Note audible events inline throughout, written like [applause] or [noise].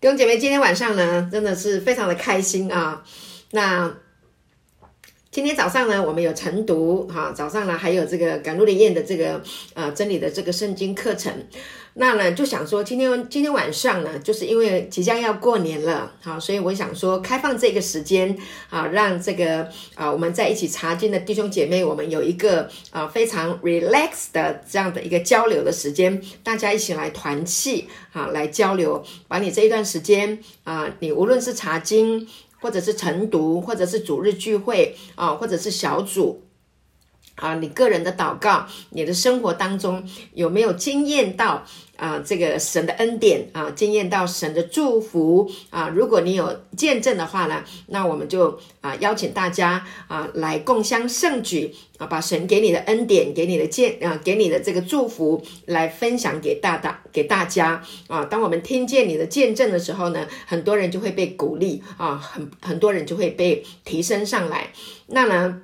弟兄姐妹，今天晚上呢，真的是非常的开心啊。那今天早上呢，我们有晨读哈，早上呢还有这个赶路的宴的这个呃真理的这个圣经课程。那呢就想说，今天今天晚上呢，就是因为即将要过年了，好，所以我想说开放这个时间啊，让这个啊我们在一起查经的弟兄姐妹，我们有一个啊非常 relax 的这样的一个交流的时间，大家一起来团契啊，来交流，把你这一段时间啊，你无论是查经，或者是晨读，或者是主日聚会啊，或者是小组。啊，你个人的祷告，你的生活当中有没有经验到啊这个神的恩典啊，经验到神的祝福啊？如果你有见证的话呢，那我们就啊邀请大家啊来共襄盛举啊，把神给你的恩典、给你的见啊、给你的这个祝福来分享给大大给大家啊。当我们听见你的见证的时候呢，很多人就会被鼓励啊，很很多人就会被提升上来。那呢？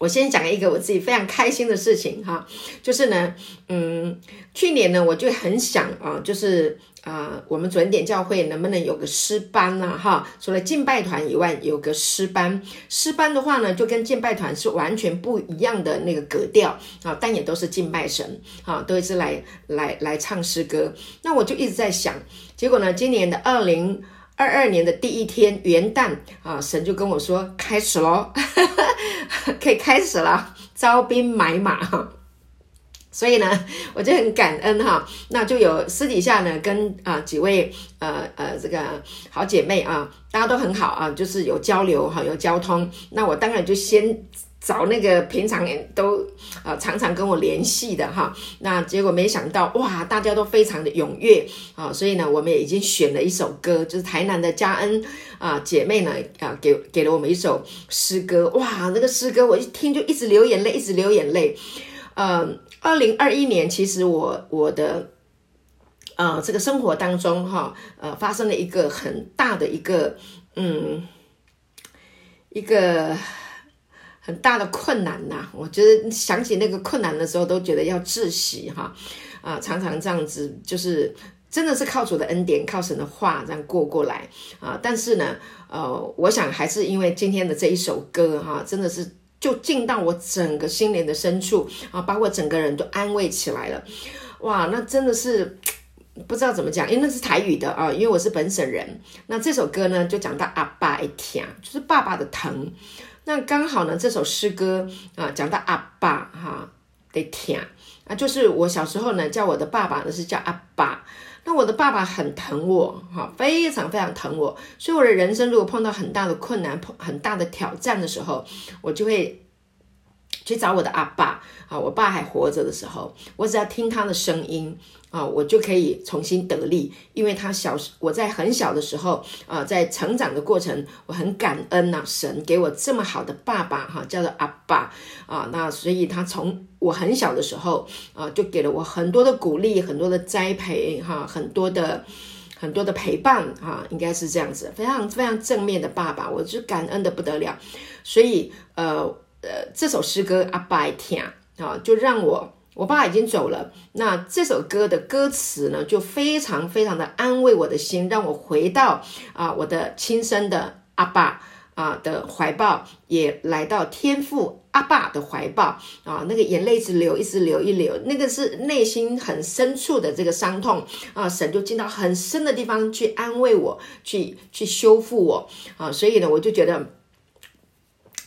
我先讲一个我自己非常开心的事情哈，就是呢，嗯，去年呢我就很想啊，就是啊，我们准点教会能不能有个诗班呢？哈，除了敬拜团以外，有个诗班。诗班的话呢，就跟敬拜团是完全不一样的那个格调啊，但也都是敬拜神啊，都是来来来唱诗歌。那我就一直在想，结果呢，今年的二零。二二年的第一天元旦啊，神就跟我说开始喽，[laughs] 可以开始了，招兵买马哈。所以呢，我就很感恩哈，那就有私底下呢跟啊几位呃呃这个好姐妹啊，大家都很好啊，就是有交流哈，有交通。那我当然就先。找那个平常都呃常常跟我联系的哈，那结果没想到哇，大家都非常的踊跃啊，所以呢，我们也已经选了一首歌，就是台南的嘉恩啊姐妹呢啊给给了我们一首诗歌，哇，那个诗歌我一听就一直流眼泪，一直流眼泪。嗯，二零二一年其实我我的呃这个生活当中哈呃发生了一个很大的一个嗯一个。很大的困难呐，我觉得想起那个困难的时候，都觉得要窒息哈，啊，常常这样子，就是真的是靠主的恩典，靠神的话这样过过来啊。但是呢，呃，我想还是因为今天的这一首歌哈，真的是就进到我整个心灵的深处啊，把我整个人都安慰起来了。哇，那真的是不知道怎么讲，因为那是台语的啊，因为我是本省人。那这首歌呢，就讲到阿爸一疼，就是爸爸的疼。那刚好呢，这首诗歌啊，讲到阿爸哈得舔啊，就是我小时候呢，叫我的爸爸呢是叫阿爸。那我的爸爸很疼我哈，非常非常疼我，所以我的人生如果碰到很大的困难、碰很大的挑战的时候，我就会去找我的阿爸啊。我爸还活着的时候，我只要听他的声音。啊，我就可以重新得力，因为他小时我在很小的时候啊，在成长的过程，我很感恩呐，神给我这么好的爸爸哈，叫做阿爸啊，那所以他从我很小的时候啊，就给了我很多的鼓励，很多的栽培哈，很多的很多的陪伴哈，应该是这样子，非常非常正面的爸爸，我就感恩的不得了，所以呃呃，这首诗歌阿爸听啊，就让我。我爸已经走了，那这首歌的歌词呢，就非常非常的安慰我的心，让我回到啊我的亲生的阿爸啊的怀抱，也来到天父阿爸的怀抱啊，那个眼泪一直流，一直流，一流，那个是内心很深处的这个伤痛啊，神就进到很深的地方去安慰我，去去修复我啊，所以呢，我就觉得。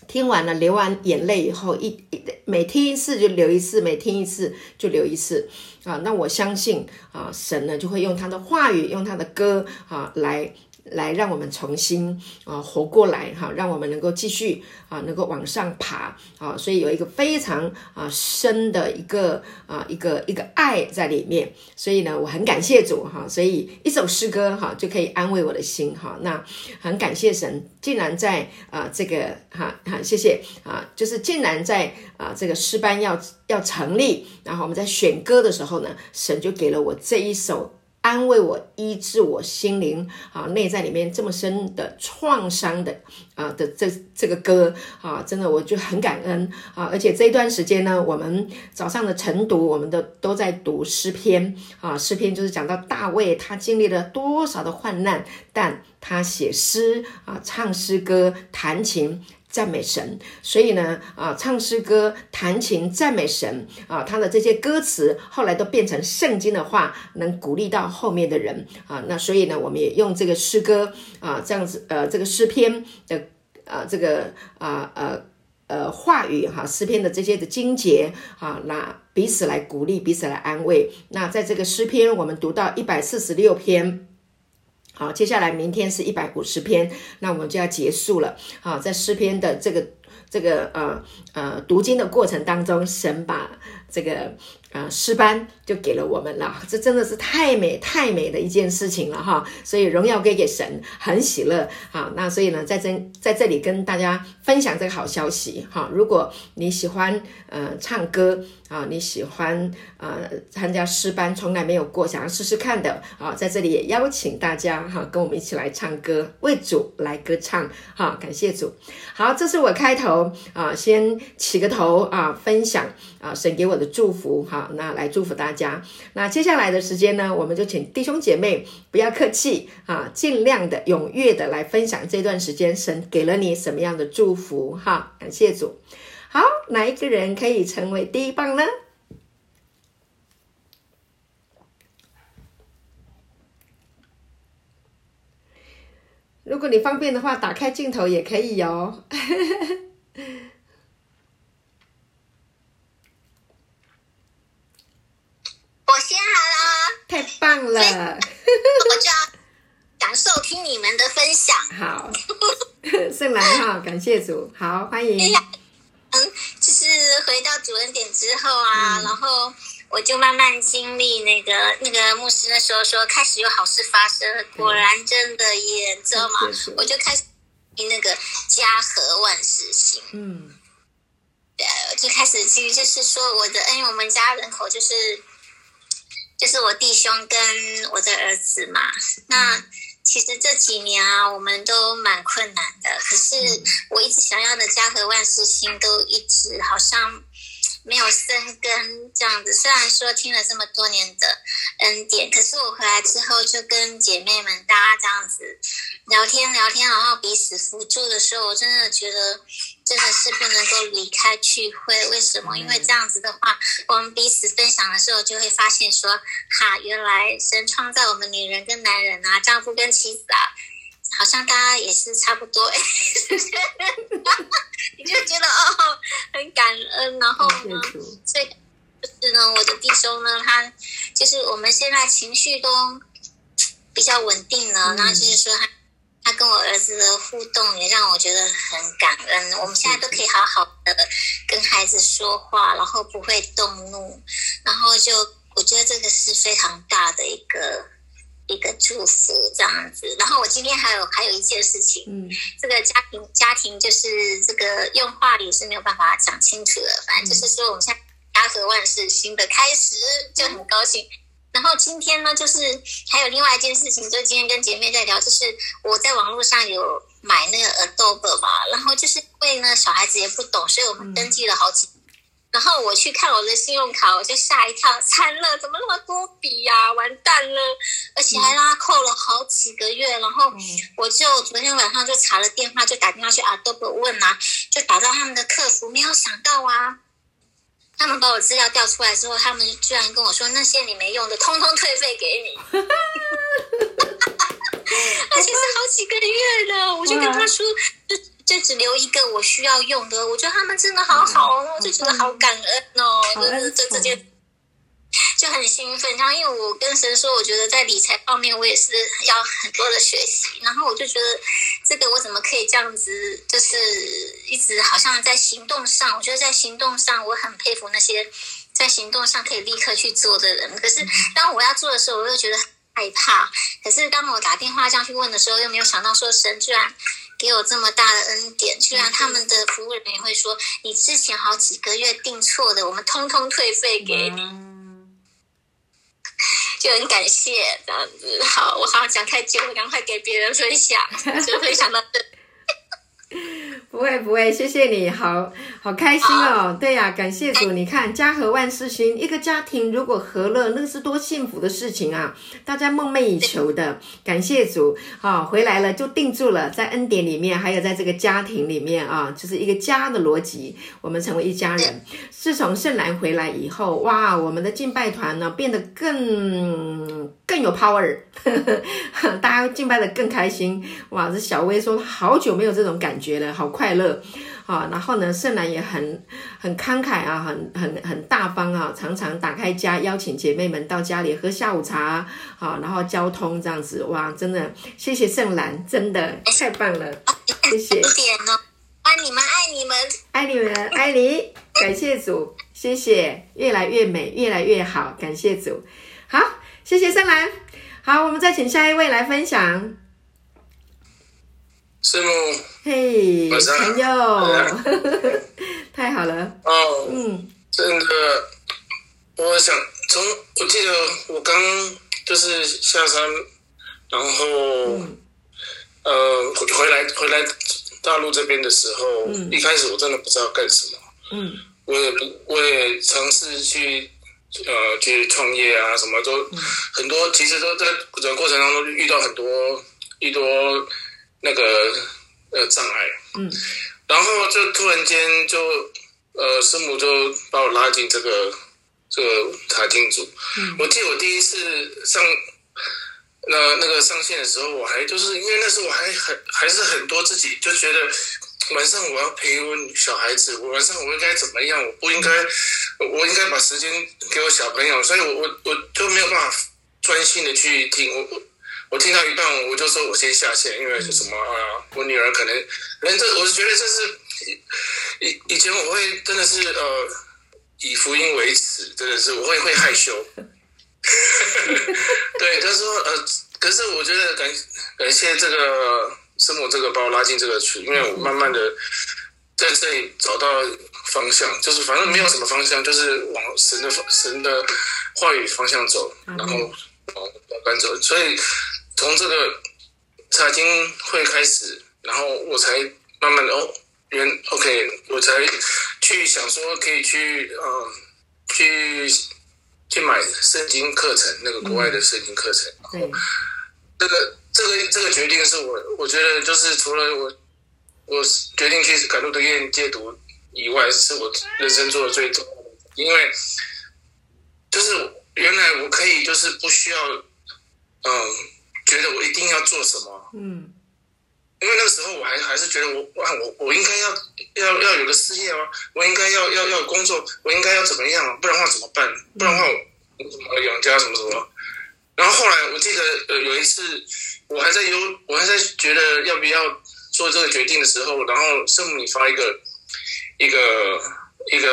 听完了，流完眼泪以后，一一每听一次就流一次，每听一次就流一次啊！那我相信啊，神呢就会用他的话语，用他的歌啊来。来让我们重新啊活过来哈，让我们能够继续啊能够往上爬啊，所以有一个非常啊深的一个啊一个一个爱在里面，所以呢我很感谢主哈，所以一首诗歌哈就可以安慰我的心哈，那很感谢神，竟然在啊这个哈哈谢谢啊，就是竟然在啊这个诗班要要成立，然后我们在选歌的时候呢，神就给了我这一首。安慰我、医治我心灵啊内在里面这么深的创伤的啊的这这个歌啊，真的我就很感恩啊！而且这一段时间呢，我们早上的晨读，我们的都在读诗篇啊，诗篇就是讲到大卫他经历了多少的患难，但他写诗啊，唱诗歌，弹琴。赞美神，所以呢，啊，唱诗歌、弹琴、赞美神，啊，他的这些歌词后来都变成圣经的话，能鼓励到后面的人，啊，那所以呢，我们也用这个诗歌，啊，这样子，呃，这个诗篇的，啊，这个，啊，呃，呃，话语哈，诗篇的这些的精节，啊，那彼此来鼓励，彼此来安慰。那在这个诗篇，我们读到一百四十六篇。好，接下来明天是一百五十篇，那我们就要结束了。好，在诗篇的这个这个呃呃读经的过程当中，神把这个。啊，诗班就给了我们了，这真的是太美太美的一件事情了哈！所以荣耀归给神，很喜乐啊。那所以呢，在这在这里跟大家分享这个好消息哈。如果你喜欢呃唱歌啊，你喜欢呃参加诗班，从来没有过，想要试试看的啊，在这里也邀请大家哈，跟我们一起来唱歌，为主来歌唱哈，感谢主。好，这是我开头啊，先起个头啊，分享啊，神给我的祝福哈。那来祝福大家。那接下来的时间呢，我们就请弟兄姐妹不要客气啊，尽量的踊跃的来分享这段时间神给了你什么样的祝福哈。感谢主。好，哪一个人可以成为第一棒呢？如果你方便的话，打开镜头也可以哦。[laughs] 我先好了，太棒了！[laughs] 我就要感受听你们的分享。好，[laughs] 圣兰哈，感谢主，好欢迎。嗯，就是回到主恩典之后啊，然后我就慢慢经历那个那个牧师那时候说开始有好事发生，果然真的耶，你知道吗？我就开始那个家和万事兴。嗯，对，就开始其实就是说我的，因为我们家人口就是。就是我弟兄跟我的儿子嘛，那其实这几年啊，我们都蛮困难的。可是我一直想要的家和万事兴，都一直好像。没有生根这样子，虽然说听了这么多年的恩典，可是我回来之后就跟姐妹们大家这样子聊天聊天，然后彼此辅助的时候，我真的觉得真的是不能够离开聚会。为什么？因为这样子的话，我们彼此分享的时候，就会发现说，哈，原来神创造我们女人跟男人啊，丈夫跟妻子啊。好像大家也是差不多，哎，[laughs] 你就觉得哦，很感恩，然后呢，所以就是呢，我的弟兄呢，他就是我们现在情绪都比较稳定了，然后就是说他他跟我儿子的互动也让我觉得很感恩，我们现在都可以好好的跟孩子说话，然后不会动怒，然后就我觉得这个是非常大的一个。一个祝福这样子，然后我今天还有还有一件事情，嗯，这个家庭家庭就是这个用话语是没有办法讲清楚的，反正就是说我们现在家和万事新的开始就很高兴。然后今天呢，就是还有另外一件事情，就今天跟姐妹在聊，就是我在网络上有买那个 Adobe 嘛，然后就是因为呢小孩子也不懂，所以我们登记了好几。然后我去看我的信用卡，我就吓一跳，[laughs] 惨了，怎么那么多笔呀？完蛋了，而且还拉扣了好几个月。然后我就昨天晚上就查了电话，就打电话去阿多伯问啊，就打到他们的客服，没有想到啊，他们把我资料调出来之后，他们居然跟我说那些你没用的，通通退费给你，[laughs] [laughs] 而且是好几个月了，我就跟他说。就就只留一个我需要用的，我觉得他们真的好好哦，我就觉得好感恩哦，就是这这件 [laughs] 就很兴奋。然后因为我跟神说，我觉得在理财方面我也是要很多的学习。然后我就觉得这个我怎么可以这样子，就是一直好像在行动上，我觉得在行动上我很佩服那些在行动上可以立刻去做的人。可是当我要做的时候，我又觉得害怕。可是当我打电话这样去问的时候，又没有想到说神居然。给我这么大的恩典，居然他们的服务人员会说：“你之前好几个月订错的，我们通通退费给你。”就很感谢这样子。好，我好像讲太久了，赶快给别人分享，就分享到这。不会不会，谢谢你好好开心哦。对呀，感谢主，你看家和万事兴，一个家庭如果和乐，那个是多幸福的事情啊！大家梦寐以求的，感谢主，好回来了就定住了，在恩典里面，还有在这个家庭里面啊，就是一个家的逻辑，我们成为一家人。自从圣兰回来以后，哇，我们的敬拜团呢变得更更有 power，[laughs] 大家敬拜的更开心。哇，这小薇说好久没有这种感觉了，好快。快乐，啊，然后呢，圣兰也很很慷慨啊，很很很大方啊，常常打开家邀请姐妹们到家里喝下午茶，好，然后交通这样子，哇，真的谢谢圣兰，真的太棒了，谢谢。点哦，爱你们，爱你们，爱你们，爱你，感谢主，谢谢，越来越美，越来越好，感谢主，好，谢谢圣兰，好，我们再请下一位来分享。师母，嘿，朋友，[laughs] 太好了。哦，嗯，真的，我想从我记得我刚就是下山，然后呃回来回来大陆这边的时候，一开始我真的不知道干什么。嗯，我也不我也尝试去呃去创业啊，什么都很多，其实都在整个过程当中遇到很多遇多。那个呃障碍，嗯，然后就突然间就呃师母就把我拉进这个这个塔经组，嗯，我记得我第一次上那那个上线的时候，我还就是因为那时候我还很还是很多自己就觉得晚上我要陪我小孩子，我晚上我应该怎么样？我不应该，我应该把时间给我小朋友，所以我我我就没有办法专心的去听我。我听到一半，我就说我先下线，因为是什么啊？我女儿可能，可能这我是觉得这是以以前我会真的是呃以福音为耻，真的是我会会害羞。[laughs] 对，他说呃，可是我觉得感感谢这个师母这个把我拉进这个群，因为我慢慢的在这里找到方向，就是反正没有什么方向，就是往神的神的话语方向走，然后往往走，所以。从这个财经会开始，然后我才慢慢的哦，原 OK，我才去想说可以去嗯去去买圣经课程，那个国外的圣经课程。然后，这个这个这个决定是我我觉得就是除了我我决定去赶路的院戒毒以外，是我人生做的最重要的，因为就是原来我可以就是不需要嗯。觉得我一定要做什么？嗯，因为那个时候我还还是觉得我哇，我我应该要要要有个事业哦，我应该要要要工作，我应该要怎么样？不然话怎么办？不然话我怎么养家什么什么？然后后来我记得呃有一次我还在有我还在觉得要不要做这个决定的时候，然后圣母你发一个一个一个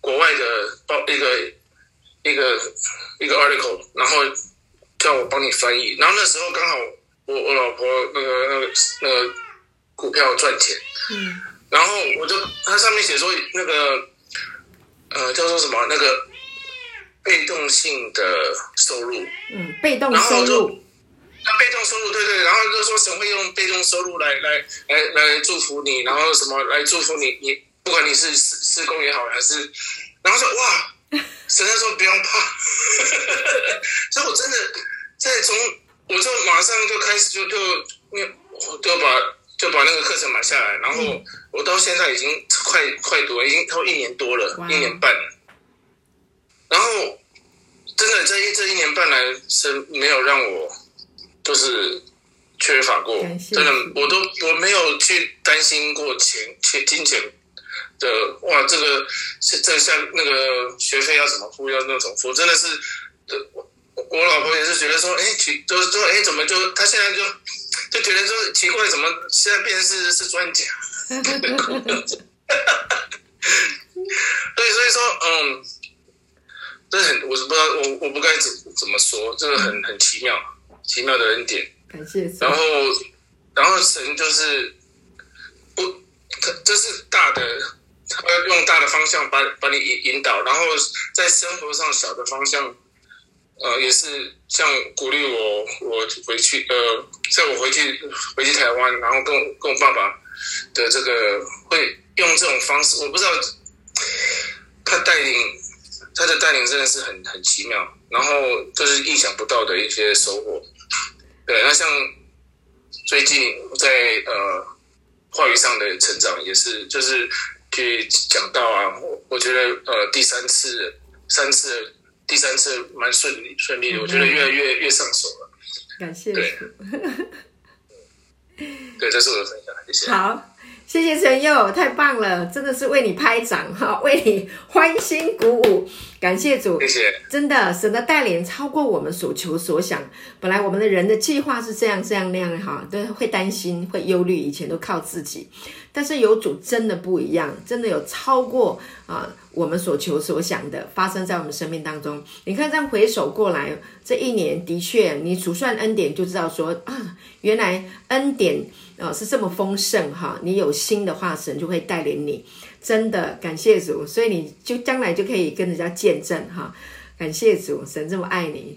国外的报一个一个一个 article，然后。叫我帮你翻译，然后那时候刚好我我老婆那个那个那个股票赚钱，嗯，然后我就它上面写说那个呃叫做什么那个被动性的收入，嗯，被动收入，那被动收入对对，然后就说神会用被动收入来来来来祝福你，然后什么来祝福你，你不管你是施施工也好还是，然后说哇。神在说不用怕，[laughs] 所以我真的在从我就马上就开始就就就就把就把那个课程买下来，然后我到现在已经快快多已经超一年多了，一年半。然后真的这一这一年半来是没有让我就是缺乏过，真的我都我没有去担心过钱钱金钱。的哇，这个这像那个学费要怎么付，要那种付，真的是，我我老婆也是觉得说，哎，奇，就说哎，怎么就他现在就就觉得说奇怪，怎么现在变是是专家？[laughs] 对，所以说，嗯，这很，我是不知道，我我不该怎怎么说，这个很很奇妙，奇妙的恩典。感谢。然后，然后神就是不，他这是大的。他要用大的方向把把你引引导，然后在生活上小的方向呃，也是像鼓励我，我回去，呃，在我回去回去台湾，然后跟我跟我爸爸的这个会用这种方式，我不知道他带领他的带领真的是很很奇妙，然后就是意想不到的一些收获。对，那像最近在呃话语上的成长，也是就是去讲到啊，我我觉得呃第三次三次。第三次蛮顺利顺利的，我觉得越来越越上手了。感谢。对，[laughs] 对，这是我的分享，谢谢。好，谢谢陈佑，太棒了，真的是为你拍掌哈，为你欢欣鼓舞。感谢主，谢谢。真的，神的带领超过我们所求所想。本来我们的人的计划是这样这样那样哈，都会担心会忧虑，以前都靠自己。但是有主真的不一样，真的有超过啊我们所求所想的发生在我们生命当中。你看这样回首过来，这一年的确，你数算恩典就知道说啊，原来恩典啊是这么丰盛哈。你有心的话，神就会带领你。真的感谢主，所以你就将来就可以跟人家见证哈。感谢主，神这么爱你。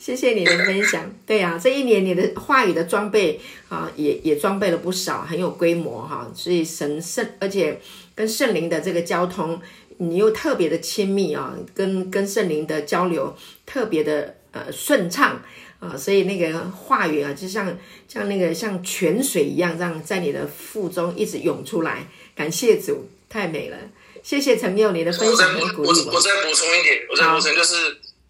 谢谢你的分享。[laughs] 对呀，这一年你的话语的装备啊，也也装备了不少，很有规模哈。所以神圣，而且跟圣灵的这个交通，你又特别的亲密啊，跟跟圣灵的交流特别的呃顺畅啊。所以那个话语啊，就像像那个像泉水一样，这样在你的腹中一直涌出来。感谢主，太美了。谢谢陈佑你的分享和鼓励。我我再补充一点，我再补充就是，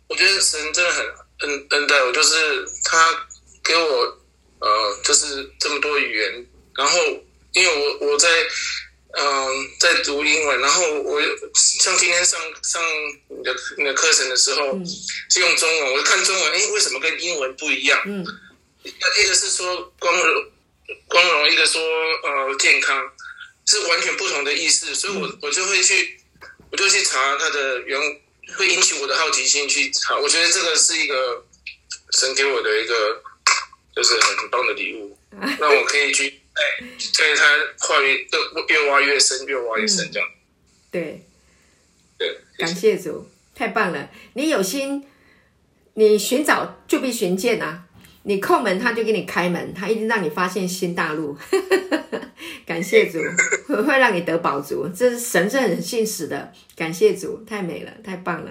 我觉得神真的很。恩恩待我，就是他给我呃，就是这么多语言。然后，因为我我在嗯在读英文，然后我像今天上上你的你的课程的时候是用中文，我看中文，哎，为什么跟英文不一样？嗯，一个是说光荣光荣，一个说呃健康，是完全不同的意思，所以我我就会去我就去查它的原。会引起我的好奇心去查，我觉得这个是一个神给我的一个就是很很棒的礼物，让我可以去哎，在他话语越越挖越深，越挖越深这样。对，对，感谢主，太棒了！你有心，你寻找就必寻见呐。你叩门，他就给你开门，他一定让你发现新大陆。[laughs] 感谢主，会会让你得宝足，这是神是很信实的。感谢主，太美了，太棒了。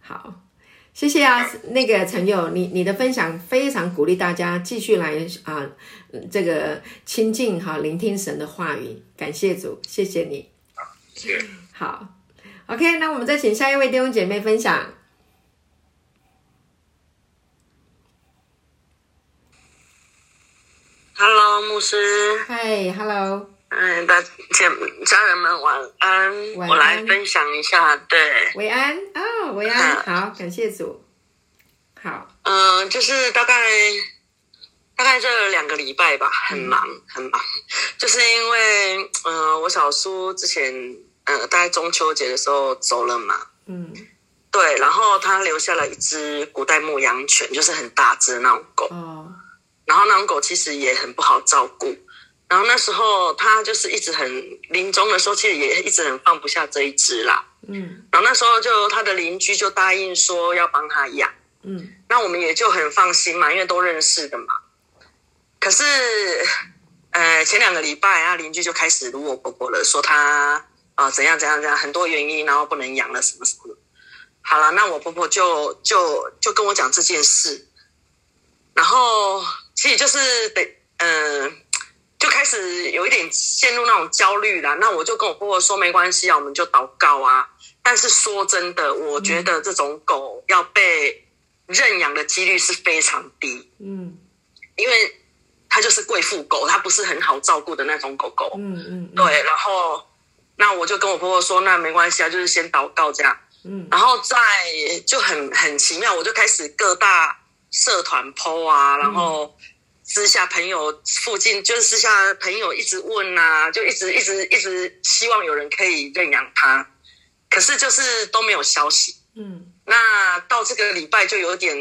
好，谢谢啊，那个陈友，你你的分享非常鼓励大家继续来啊，这个亲近哈，聆听神的话语。感谢主，谢谢你。好，OK，那我们再请下一位弟兄姐妹分享。Hello，牧师。Hi，Hello。嗯，大家家人们晚安。我来分享一下，对。晚安哦，晚安，好，感谢主。好。嗯，就是大概大概这两个礼拜吧，很忙，很忙。就是因为，嗯，我小叔之前，呃，大概中秋节的时候走了嘛。嗯。对，然后他留下了一只古代牧羊犬，就是很大只那种狗。哦。然后那种狗其实也很不好照顾，然后那时候他就是一直很临终的时候，其实也一直很放不下这一只啦。嗯，然后那时候就他的邻居就答应说要帮他养。嗯，那我们也就很放心嘛，因为都认识的嘛。可是，呃，前两个礼拜啊，邻居就开始辱我婆婆了，说他啊怎样怎样怎样，很多原因，然后不能养了什么什么。好了，那我婆婆就就就跟我讲这件事，然后。其实就是得，嗯，就开始有一点陷入那种焦虑了。那我就跟我婆婆说，没关系啊，我们就祷告啊。但是说真的，我觉得这种狗要被认养的几率是非常低。嗯，因为它就是贵妇狗，它不是很好照顾的那种狗狗。嗯嗯，对。然后，那我就跟我婆婆说，那没关系啊，就是先祷告这样。嗯，然后再就很很奇妙，我就开始各大。社团 PO 啊，然后私下朋友附近就是私下朋友一直问啊，就一直一直一直希望有人可以认养他，可是就是都没有消息。嗯，那到这个礼拜就有点，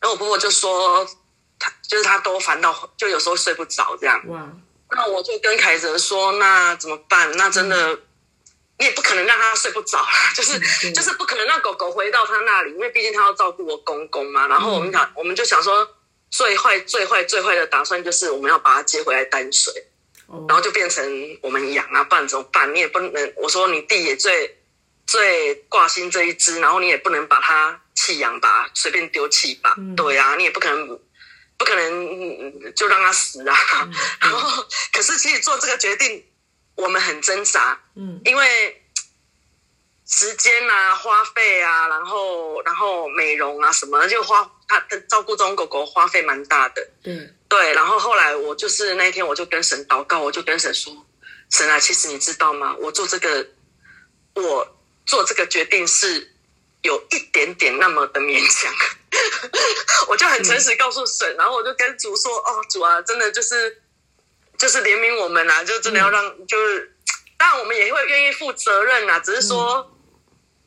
然后我婆婆就说，她就是她都烦到，就有时候睡不着这样。哇，那我就跟凯泽说，那怎么办？那真的你也不可能让它睡不着啦，就是就是不可能让狗狗回到它那里，因为毕竟它要照顾我公公嘛。然后我们想，我们就想说，最坏、最坏、最坏的打算就是我们要把它接回来淡水，然后就变成我们养啊，不然怎么办？你也不能，我说你弟也最最挂心这一只，然后你也不能把它弃养吧，随便丢弃吧，对啊，你也不可能不可能就让它死啊。[laughs] 然后，可是其实做这个决定。我们很挣扎，嗯，因为时间啊、花费啊，然后然后美容啊什么，就花他的照顾这种狗狗花费蛮大的，嗯对。然后后来我就是那一天，我就跟神祷告，我就跟神说：“神啊，其实你知道吗？我做这个，我做这个决定是有一点点那么的勉强。[laughs] ”我就很诚实告诉神，然后我就跟主说：“哦，主啊，真的就是。”就是怜悯我们啊，就真的要让，就是当然我们也会愿意负责任啊，只是说，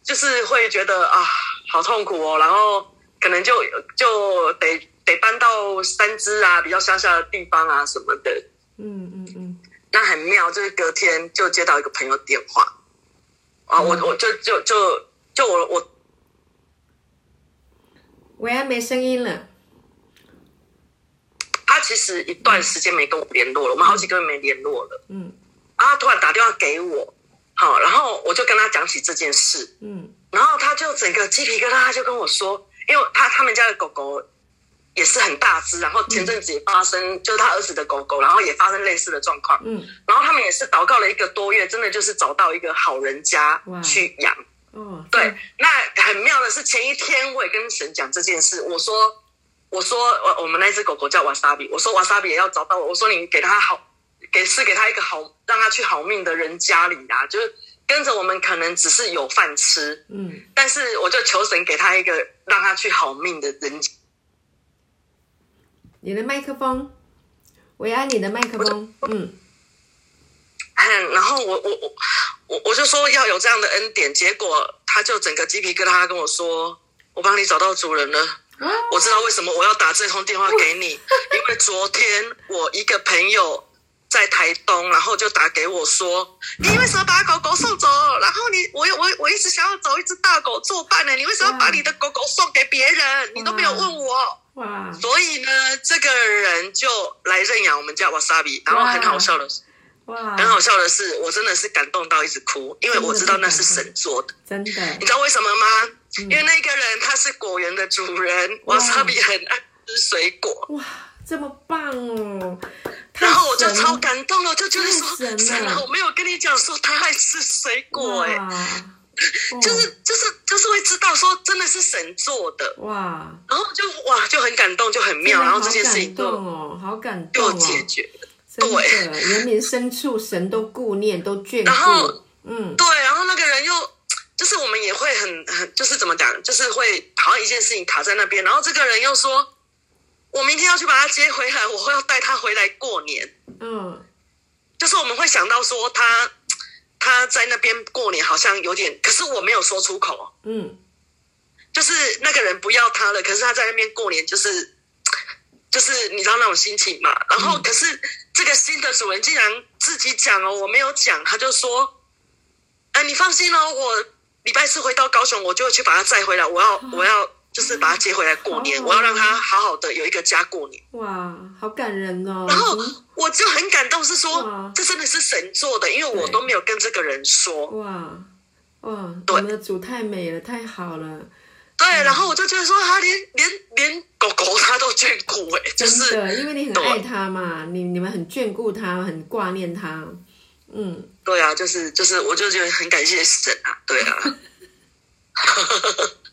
就是会觉得啊，好痛苦哦，然后可能就就得得搬到三支啊比较乡下的地方啊什么的。嗯嗯嗯。那很妙，就是隔天就接到一个朋友电话，啊，我我就就就就我我，喂，没声音了。他其实一段时间没跟我联络了，我们好几个月没联络了。嗯，然后突然打电话给我，好，然后我就跟他讲起这件事。嗯，然后他就整个鸡皮疙瘩，他就跟我说，因为他他们家的狗狗也是很大只，然后前阵子也发生，就是他儿子的狗狗，然后也发生类似的状况。嗯，然后他们也是祷告了一个多月，真的就是找到一个好人家去养。嗯，对，那很妙的是前一天我也跟神讲这件事，我说。我说我我们那只狗狗叫瓦萨比，我说瓦萨比也要找到我，我说你给它好，给是给它一个好，让它去好命的人家里啊，就是跟着我们可能只是有饭吃，嗯，但是我就求神给他一个让他去好命的人。你的麦克风，我要你的麦克风，嗯，然后我我我我我就说要有这样的恩典，结果他就整个鸡皮疙瘩跟我说，我帮你找到主人了。我知道为什么我要打这通电话给你，因为昨天我一个朋友在台东，然后就打给我说：“你为什么把狗狗送走？然后你我我我一直想要找一只大狗作伴呢，你为什么把你的狗狗送给别人？你都没有问我。”哇！所以呢，这个人就来认养我们家瓦萨比，然后很好笑的是，哇，很好笑的是，我真的是感动到一直哭，因为我知道那是神做的，真的。你知道为什么吗？因为那个人他是果园的主人，瓦萨比很爱吃水果。哇，这么棒哦！然后我就超感动了，就觉得说，神啊，我没有跟你讲说他爱吃水果，哎，就是就是就是会知道说真的是神做的哇。然后就哇就很感动，就很妙，然后这件事情就哦，好感动就解决了。对，人民深处神都顾念，都眷顾。然后嗯，对，然后那个人又。就是我们也会很很，就是怎么讲，就是会好像一件事情卡在那边，然后这个人又说，我明天要去把他接回来，我会要带他回来过年。嗯，就是我们会想到说他他在那边过年好像有点，可是我没有说出口。嗯，就是那个人不要他了，可是他在那边过年，就是就是你知道那种心情嘛。然后可是这个新的主人竟然自己讲哦，我没有讲，他就说，哎，你放心哦，我。礼拜四回到高雄，我就会去把他载回来。我要，我要，就是把他接回来过年。我要让他好好的有一个家过年。哇，好感人哦！然后我就很感动，是说这真的是神做的，因为我都没有跟这个人说。哇哇，我们的主太美了，太好了。对，然后我就觉得说，他连连连狗狗他都眷顾哎，就是因为你很爱他嘛，你你们很眷顾他，很挂念他。嗯，对啊，就是就是，我就觉得很感谢神啊，对啊，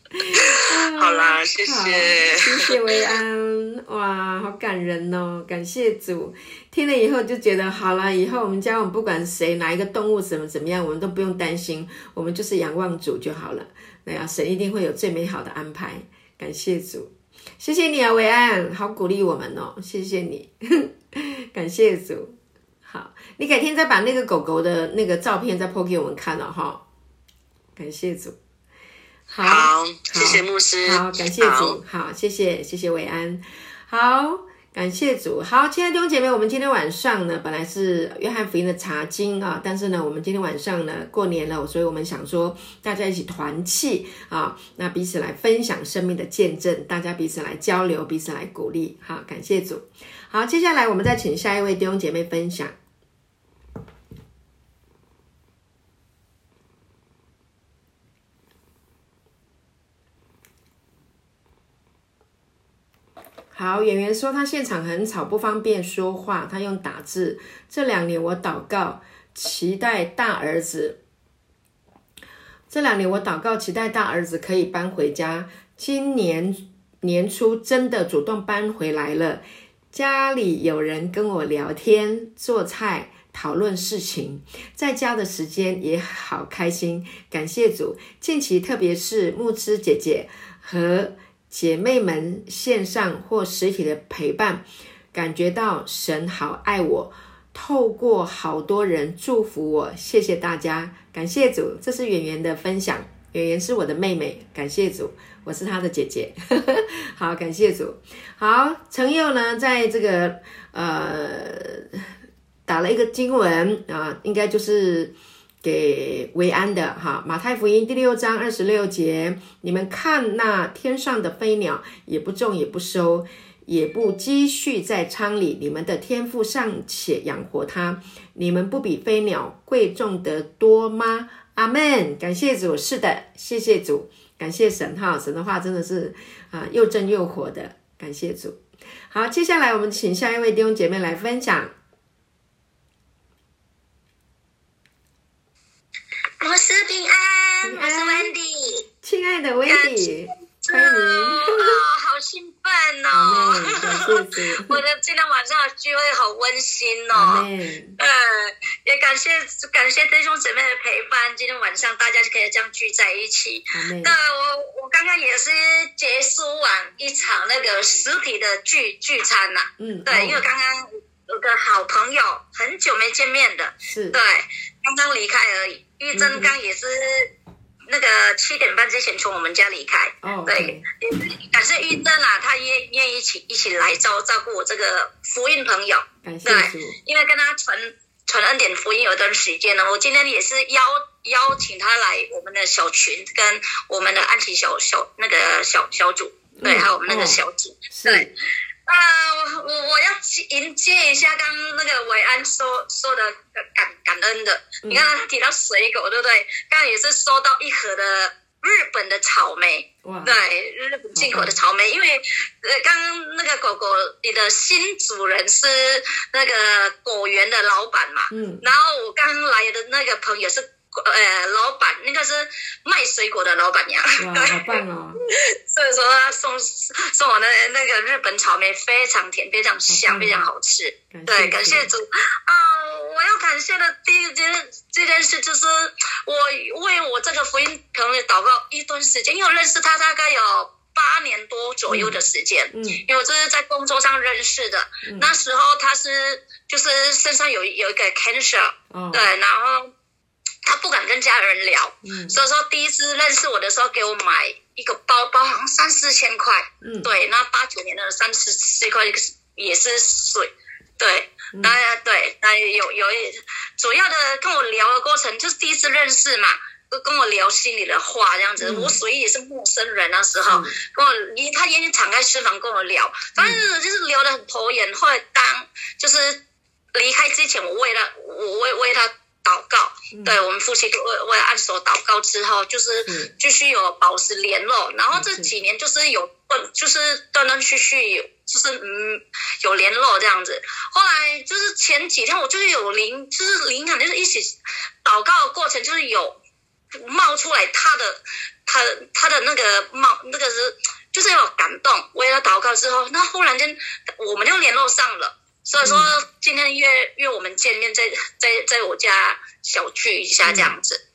[laughs] 好啦，谢谢，谢谢维安，哇，好感人哦，感谢主，听了以后就觉得好了，以后我们家我们不管谁哪一个动物怎么怎么样，我们都不用担心，我们就是仰望主就好了，那呀，神一定会有最美好的安排，感谢主，谢谢你啊，维安，好鼓励我们哦，谢谢你，[laughs] 感谢主。好，你改天再把那个狗狗的那个照片再 po 给我们看了哈。感谢主，好，谢谢牧师，好，感谢主，好，谢谢谢谢伟安，好，感谢主。好，亲爱的弟兄姐妹，我们今天晚上呢，本来是约翰福音的查经啊，但是呢，我们今天晚上呢，过年了，所以我们想说，大家一起团契啊，那彼此来分享生命的见证，大家彼此来交流，彼此来鼓励。好，感谢主。好，接下来我们再请下一位弟兄姐妹分享。好，演员说他现场很吵，不方便说话，他用打字。这两年我祷告，期待大儿子。这两年我祷告，期待大儿子可以搬回家。今年年初真的主动搬回来了，家里有人跟我聊天、做菜、讨论事情，在家的时间也好开心。感谢主，近期特别是木之姐姐和。姐妹们，线上或实体的陪伴，感觉到神好爱我，透过好多人祝福我，谢谢大家，感谢主。这是圆圆的分享，圆圆是我的妹妹，感谢主，我是她的姐姐，[laughs] 好，感谢主。好，陈佑呢，在这个呃打了一个经文啊，应该就是。给维安的哈，马太福音第六章二十六节，你们看那天上的飞鸟，也不种也不收，也不积蓄在仓里，你们的天赋尚且养活它，你们不比飞鸟贵重得多吗？阿门。感谢主，是的，谢谢主，感谢神哈，神的话真的是啊又真又活的，感谢主。好，接下来我们请下一位弟兄姐妹来分享。我是平安，我是 Wendy，亲爱的 Wendy，欢迎啊！好兴奋哦！我的今天晚上的聚会好温馨哦！嗯，也感谢感谢弟兄姊妹的陪伴，今天晚上大家就可以这样聚在一起。那我我刚刚也是结束完一场那个实体的聚聚餐呐。嗯，对，因为刚刚有个好朋友很久没见面的，是对，刚刚离开而已。玉珍刚也是那个七点半之前从我们家离开，对，感谢玉珍啊，他愿愿意一起一起来照照顾我这个福音朋友，对，因为跟他传传恩典福音有一段时间了，我今天也是邀邀请他来我们的小群，跟我们的安琪小小那个小小组，对，还有我们那个小组，对。啊，我我要迎接一下刚那个伟安说说的感感恩的。你看他提到水果，对不对？刚刚也是收到一盒的日本的草莓，对，日本进口的草莓。因为呃，刚刚那个狗狗，你的新主人是那个果园的老板嘛？嗯。然后我刚来的那个朋友是。呃，老板那个是卖水果的老板娘，对，好棒哦！[laughs] 所以说他送送我的那个日本草莓非常甜，非常香，非常好吃。对，感谢主啊！我要感谢的第一件这件事就是我为我这个福音朋友祷告一段时间，因为我认识他大概有八年多左右的时间，嗯，因为我这是在工作上认识的。那时候他是就是身上有有一个 cancer，对，然后。他不敢跟家人聊，所以说第一次认识我的时候，给我买一个包包，好像三四千块。嗯，对，那八九年的三四千块也是水，对，那对，那有有主要的跟我聊的过程，就是第一次认识嘛，跟跟我聊心里的话这样子。我属于也是陌生人那时候，跟我你他愿意敞开心房跟我聊，反正就是聊得很投缘。后来当就是离开之前，我为了我为为他。祷告，对我们夫妻为为按手祷告之后，就是继续有保持联络，然后这几年就是有断，就是断断续续，就是嗯有联络这样子。后来就是前几天我就是有灵，就是灵感，就是一起祷告的过程，就是有冒出来他的他他的那个冒那个是就是有感动，为了祷告之后，那忽然间我们就联络上了。所以说今天约约我们见面，在在在我家小聚一下这样子，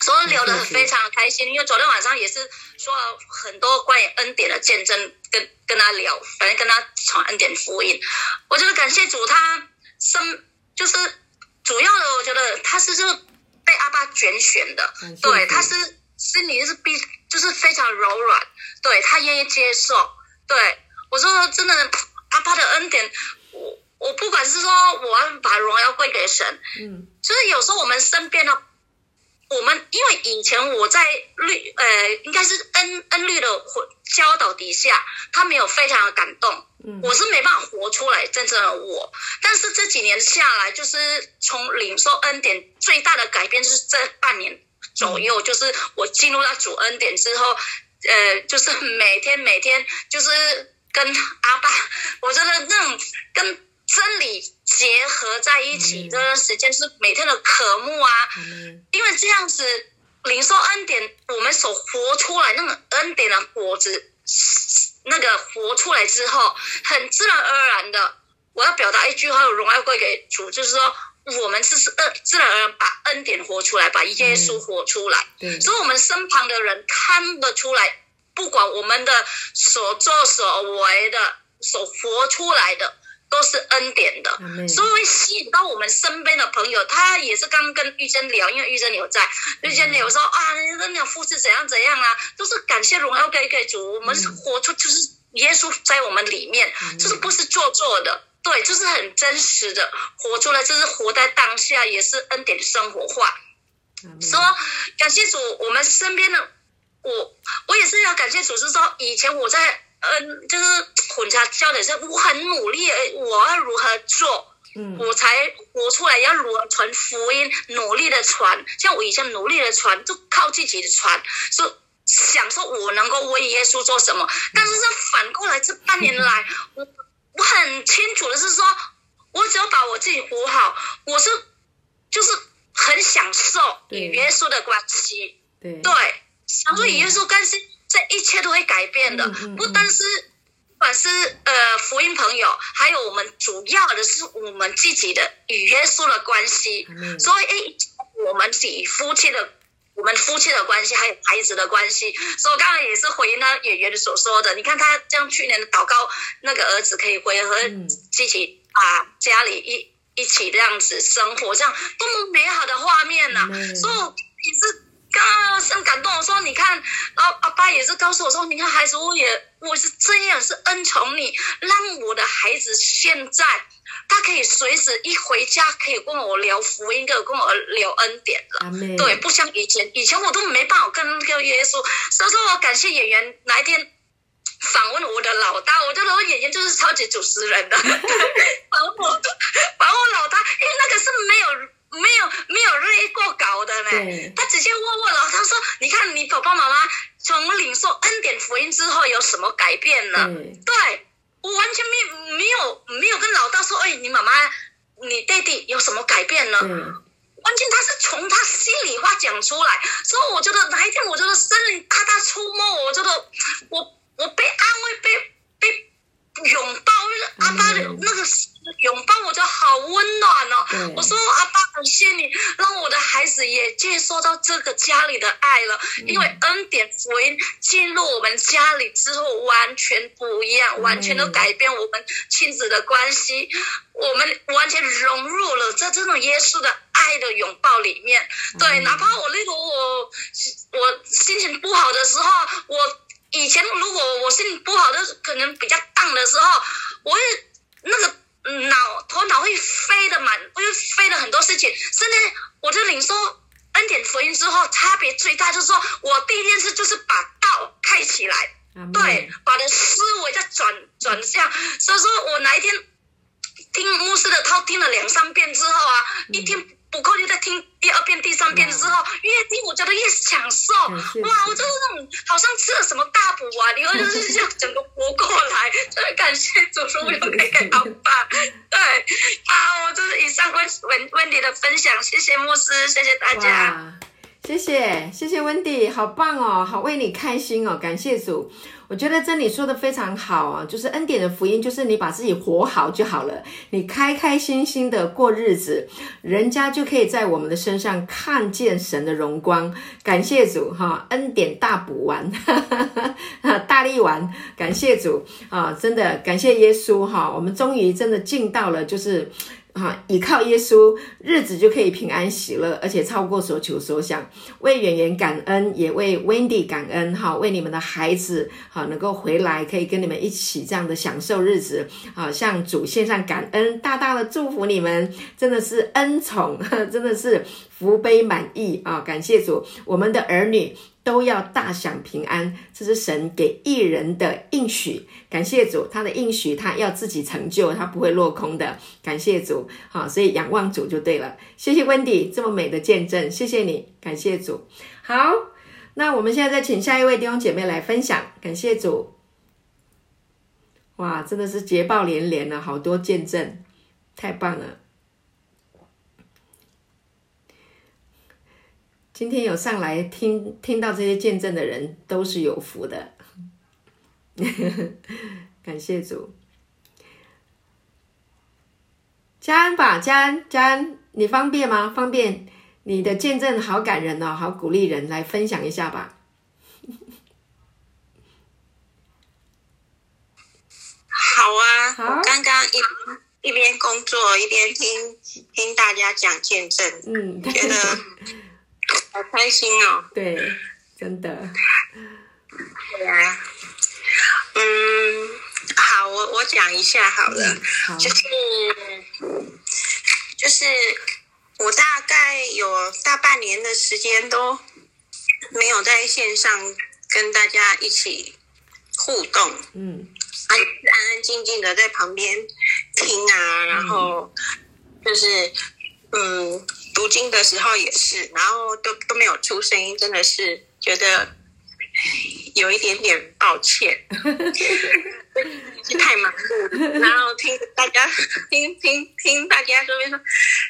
所以聊得非常开心。因为昨天晚上也是说了很多关于恩典的见证，跟跟他聊，反正跟他传恩典福音。我觉得感谢主，他生就是主要的，我觉得他是就被阿爸拣选的，对，他是心里是必就是非常柔软，对他愿意接受。对我说真的。阿爸的恩典。是说我要把荣耀归给神，嗯，就是有时候我们身边的，我们因为以前我在律呃，应该是恩恩律的教导底下，他没有非常的感动，嗯，我是没办法活出来真正的我。但是这几年下来，就是从领受恩典最大的改变，就是这半年左右，就是我进入到主恩典之后，呃，就是每天每天就是跟阿爸，我真的那种跟。真理结合在一起这段时间是每天的渴慕啊，因为这样子领受恩典，我们所活出来那个恩典的果子，那个活出来之后，很自然而然的，我要表达一句话，荣耀归给主，就是说我们是是呃自然而然把恩典活出来，把耶稣活出来，所以我们身旁的人看得出来，不管我们的所作所为的，所活出来的。都是恩典的，所以会吸引到我们身边的朋友。他也是刚跟玉珍聊，因为玉珍有在，玉珍有说啊，那那父是怎样怎样啊，都是感谢荣耀给给主。我们活出就是耶稣在我们里面，就是不是做作的，对，就是很真实的活出来，就是活在当下，也是恩典的生活化。说感谢主，我们身边的我，我也是要感谢主，是说以前我在。嗯，就是混家教的是，我很努力，我要如何做，嗯，我才活出来，要如何传福音，努力的传，像我以前努力的传，就靠自己的传，说想说我能够为耶稣做什么。但是这反过来，这半年来，我我很清楚的是说，我只要把我自己活好，我是就是很享受与耶稣的关系，对，享受与耶稣关系。这一切都会改变的，不单是，不管是呃福音朋友，还有我们主要的是我们自己的与耶稣的关系。所以，哎，我们以夫妻的，我们夫妻的关系，还有孩子的关系。所以，我刚刚也是回应了演员所说的，你看他像去年的祷告，那个儿子可以回和自己啊家里一一起这样子生活，这样多么美好的画面呐！所以也是。啊，很感动。我说，你看，然后阿爸也是告诉我说，你看孩子，我也我是这样，是恩宠你，让我的孩子现在他可以随时一回家可以跟我聊福音，跟跟我聊恩典了。对，不像以前，以前我都没办法跟那个耶稣。所以说我感谢演员哪一天访问我的老大，我觉得我演员就是超级主持人的，[laughs] 访问我，访问老大，因为那个是没有。没有没有累过稿的呢，他直接问我了，他说：“你看你爸爸妈妈从领受恩典福音之后有什么改变呢？”对，我完全没没有没有跟老大说：“哎，你妈妈你弟弟有什么改变呢？”完全他是从他心里话讲出来，所以我觉得哪一天我觉得森林大大出没，我觉得我我被安慰被被拥抱，阿爸的那个。拥抱我就好温暖哦！我说阿爸，感谢你让我的孩子也接受到这个家里的爱了。因为恩典福音进入我们家里之后，完全不一样，完全都改变我们亲子的关系。我们完全融入了在这种耶稣的爱的拥抱里面。对，哪怕我那个我我心情不好的时候，我以前如果我心情不好的可能比较荡的时候，我会那个。脑头脑会飞的满，会飞的很多事情。甚至我就领受恩典福音之后，差别最大就是说我第一件事就是把道开起来，对，把的思维再转转向。所以说我哪一天听牧师的套听了两三遍之后啊，一天。不够，就在听第二遍、第三遍之后，越听我觉得越享受。哇，我就是那种好像吃了什么大补啊，以后就是这样整个活过来。所以感谢主说我有可以给老爸。对，好，我就是以上问问问题的分享，谢谢牧师，谢谢大家。谢谢，谢谢温迪，好棒哦，好为你开心哦，感谢主。我觉得真理说的非常好啊，就是恩典的福音，就是你把自己活好就好了，你开开心心的过日子，人家就可以在我们的身上看见神的荣光。感谢主哈，恩典大补丸，[laughs] 大力丸，感谢主啊，真的感谢耶稣哈，我们终于真的进到了就是。哈，依靠耶稣，日子就可以平安喜乐，而且超过所求所想。为演员感恩，也为 Wendy 感恩，哈，为你们的孩子，哈，能够回来，可以跟你们一起这样的享受日子，啊，向主献上感恩，大大的祝福你们，真的是恩宠，[laughs] 真的是福杯满溢啊！感谢主，我们的儿女。都要大享平安，这是神给艺人的应许。感谢主，他的应许他要自己成就，他不会落空的。感谢主，好，所以仰望主就对了。谢谢温迪这么美的见证，谢谢你，感谢主。好，那我们现在再请下一位弟兄姐妹来分享。感谢主，哇，真的是捷报连连了，好多见证，太棒了。今天有上来听听到这些见证的人都是有福的，[laughs] 感谢主。嘉安吧，嘉安，嘉安，你方便吗？方便，你的见证好感人哦，好鼓励人，来分享一下吧。[laughs] 好啊，好，刚刚一一边工作一边听听大家讲见证，嗯，觉得。好开心哦！对，真的。对啊，嗯，好，我我讲一下好了，就是就是我大概有大半年的时间都没有在线上跟大家一起互动，嗯，安安安静静的在旁边听啊，然后就是嗯。读经的时候也是，然后都都没有出声音，真的是觉得有一点点抱歉，是 [laughs] 太忙碌。然后听大家听听听大家这边说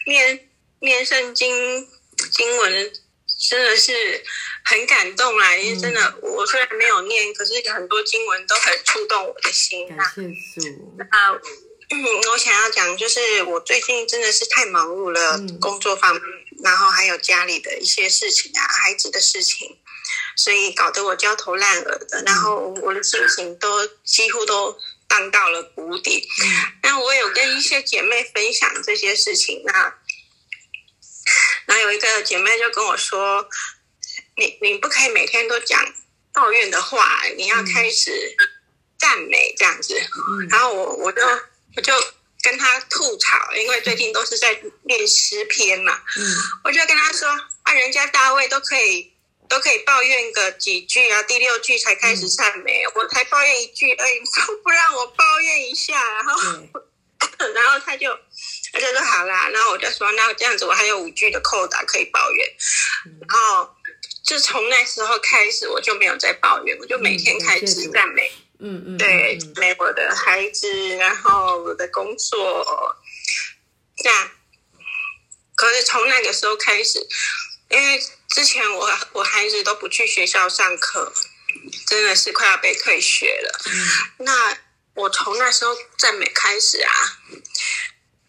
念念圣经经文，真的是很感动啊！因为真的，我虽然没有念，可是很多经文都很触动我的心啊。谢主啊。嗯，我想要讲就是我最近真的是太忙碌了，工作方面，然后还有家里的一些事情啊，孩子的事情，所以搞得我焦头烂额的，然后我的心情都几乎都荡到了谷底。那我有跟一些姐妹分享这些事情，那然后有一个姐妹就跟我说：“你你不可以每天都讲抱怨的话，你要开始赞美这样子。”然后我我就。我就跟他吐槽，因为最近都是在念诗篇嘛，我就跟他说：“啊，人家大卫都可以都可以抱怨个几句啊，第六句才开始赞美，我才抱怨一句而已，[laughs] 都不让我抱怨一下。”然后，[laughs] 然后他就他就说：“好啦。”然后我就说：“那这样子，我还有五句的扣打可以抱怨。”然后就从那时候开始，我就没有再抱怨，我就每天开始赞美。嗯嗯嗯，对，没我的孩子，然后我的工作，这样。可是从那个时候开始，因为之前我我孩子都不去学校上课，真的是快要被退学了。嗯，那我从那时候赞美开始啊，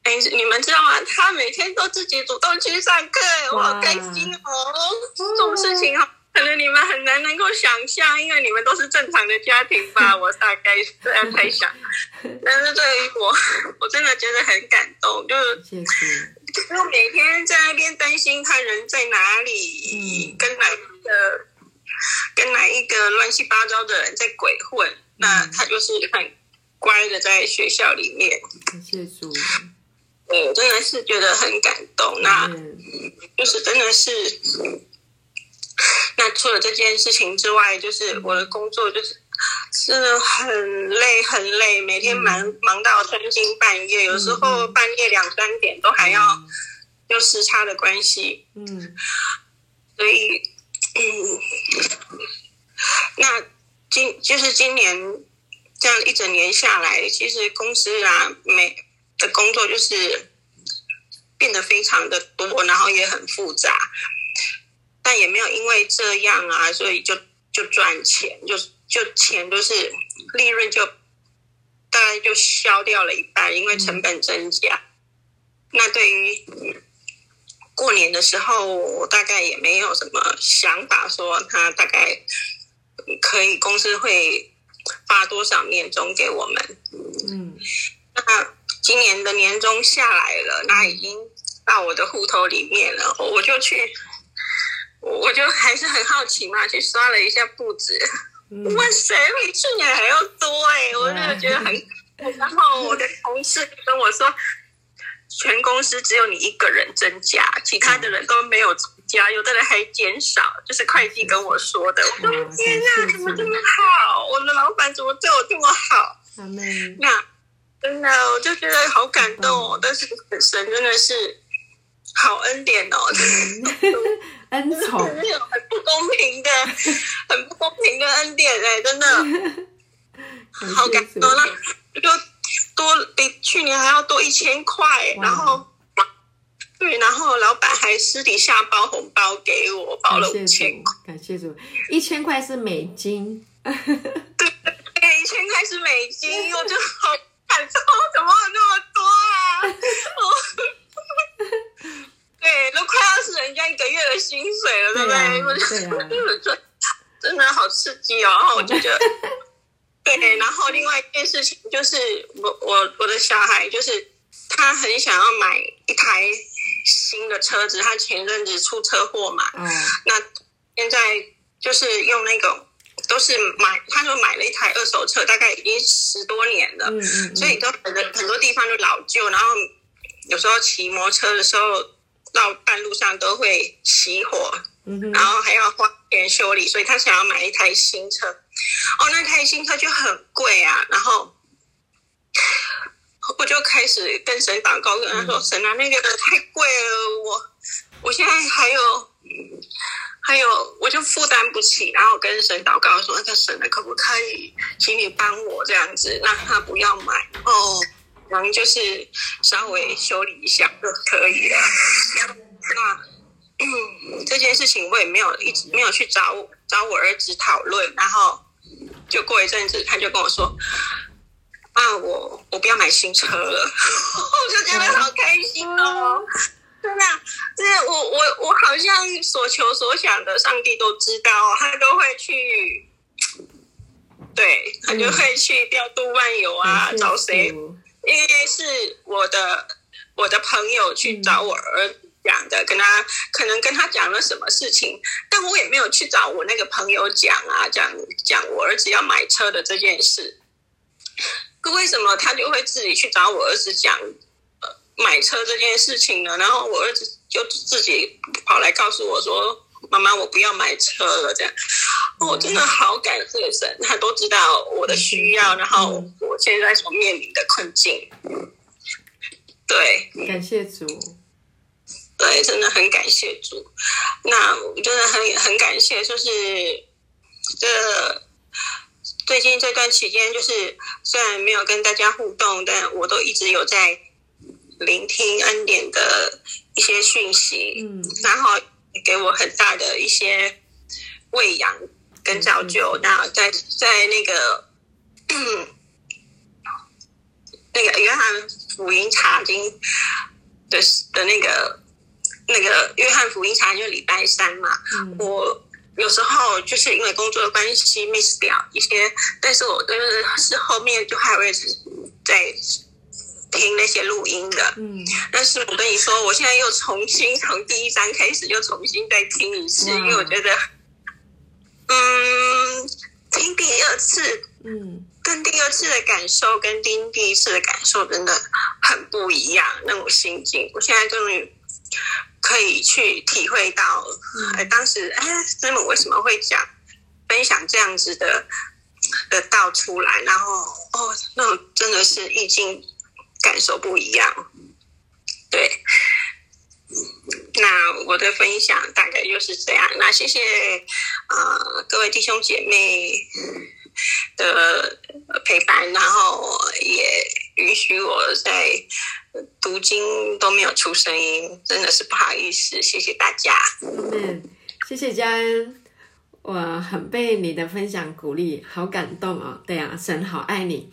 哎，你们知道吗？他每天都自己主动去上课，我好开心哦，这种事情好。可能你们很难能够想象，因为你们都是正常的家庭吧。[laughs] 我大概这样猜想，[laughs] 但是对于我，我真的觉得很感动，就是就每天在那边担心他人在哪里，跟哪一个跟哪一个乱七八糟的人在鬼混，那他就是很乖的在学校里面。谢主，对，真的是觉得很感动。那就是真的是。那除了这件事情之外，就是我的工作就是真的很累很累，每天忙忙到三更半夜，有时候半夜两三点都还要有时差的关系。嗯，所以嗯，那今就是今年这样一整年下来，其实公司啊每的工作就是变得非常的多，然后也很复杂。但也没有因为这样啊，所以就就赚钱，就就钱都是利润就大概就消掉了一半，因为成本增加。那对于过年的时候，我大概也没有什么想法，说他大概可以公司会发多少年终给我们。嗯，那今年的年终下来了，那已经到我的户头里面了，我就去，我就还是很好奇嘛，去刷了一下簿子，哇塞，比去年还要多哎，我真的觉得很。然后我的同事跟我说，全公司只有你一个人增加，其他的人都没有增加，有的人还减少，就是会计跟我说的。我说天哪，怎么这么好？我的老板怎么对我这么好？那真的，我就觉得好感动哦。但是神真的是好恩典哦，[laughs] 恩宠，很不公平的，很不公平的恩典哎，真的，[laughs] 好感动了。就多比去年还要多一千块，然后对，然后老板还私底下包红包给我，包了五千块。感谢主，一千块是美金。对对，一千块是美金，[laughs] 我就好感动，怎么那么多啊？[laughs] 对，都快要是人家一个月的薪水了，对不对？对啊，[laughs] 真的好刺激哦！然后我就觉得。[laughs] 对，然后另外一件事情就是，我我我的小孩就是他很想要买一台新的车子，他前阵子出车祸嘛，嗯，那现在就是用那个都是买，他就买了一台二手车，大概已经十多年了，嗯嗯，所以都很多很多地方都老旧，然后有时候骑摩托车的时候到半路上都会熄火，嗯然后还要花钱修理，所以他想要买一台新车。哦，那台新车就很贵啊，然后我就开始跟神祷告，跟他说：“神啊，那个太贵了，我我现在还有还有，我就负担不起。”然后跟神祷告说：“那个神啊，可不可以请你帮我这样子，让他不要买哦，然后就是稍微修理一下就可以了。”那嗯，这件事情我也没有一直没有去找找我儿子讨论，然后。就过一阵子，他就跟我说：“啊，我我不要买新车了。[laughs] ”我就觉得好开心哦！真的，这我我我好像所求所想的，上帝都知道，他都会去，对他就会去调度万有啊，找谁？因为是我的我的朋友去找我儿子。讲的跟他可能跟他讲了什么事情，但我也没有去找我那个朋友讲啊，讲讲我儿子要买车的这件事。可为什么他就会自己去找我儿子讲呃买车这件事情呢？然后我儿子就自己跑来告诉我说：“妈妈，我不要买车了。”这样，我真的好感谢神，他都知道我的需要，然后我现在所面临的困境。对，感谢主。对，真的很感谢主。那我真的很很感谢，就是这最近这段期间，就是虽然没有跟大家互动，但我都一直有在聆听恩典的一些讯息，嗯，然后给我很大的一些喂养跟造就。那在在那个那个约翰福音查经的的那个。那个约翰福音茶就礼拜三嘛，我有时候就是因为工作的关系 miss 掉一些，但是我都是是 [laughs] 后面就还会在听那些录音的。嗯，但是我跟你说，我现在又重新从第一章开始又重新再听一次，因为我觉得，嗯，听第二次，嗯，跟第二次的感受跟听第一次的感受真的很不一样，那种心境，我现在终于。可以去体会到，哎，当时哎，师母为什么会讲分享这样子的的道出来？然后哦，那种真的是意境感受不一样。对，那我的分享大概就是这样。那谢谢啊，各位弟兄姐妹的陪伴，然后也允许我在。读经都没有出声音，真的是不好意思，谢谢大家。嗯，谢谢嘉恩，我很被你的分享鼓励，好感动哦。对啊，神好爱你。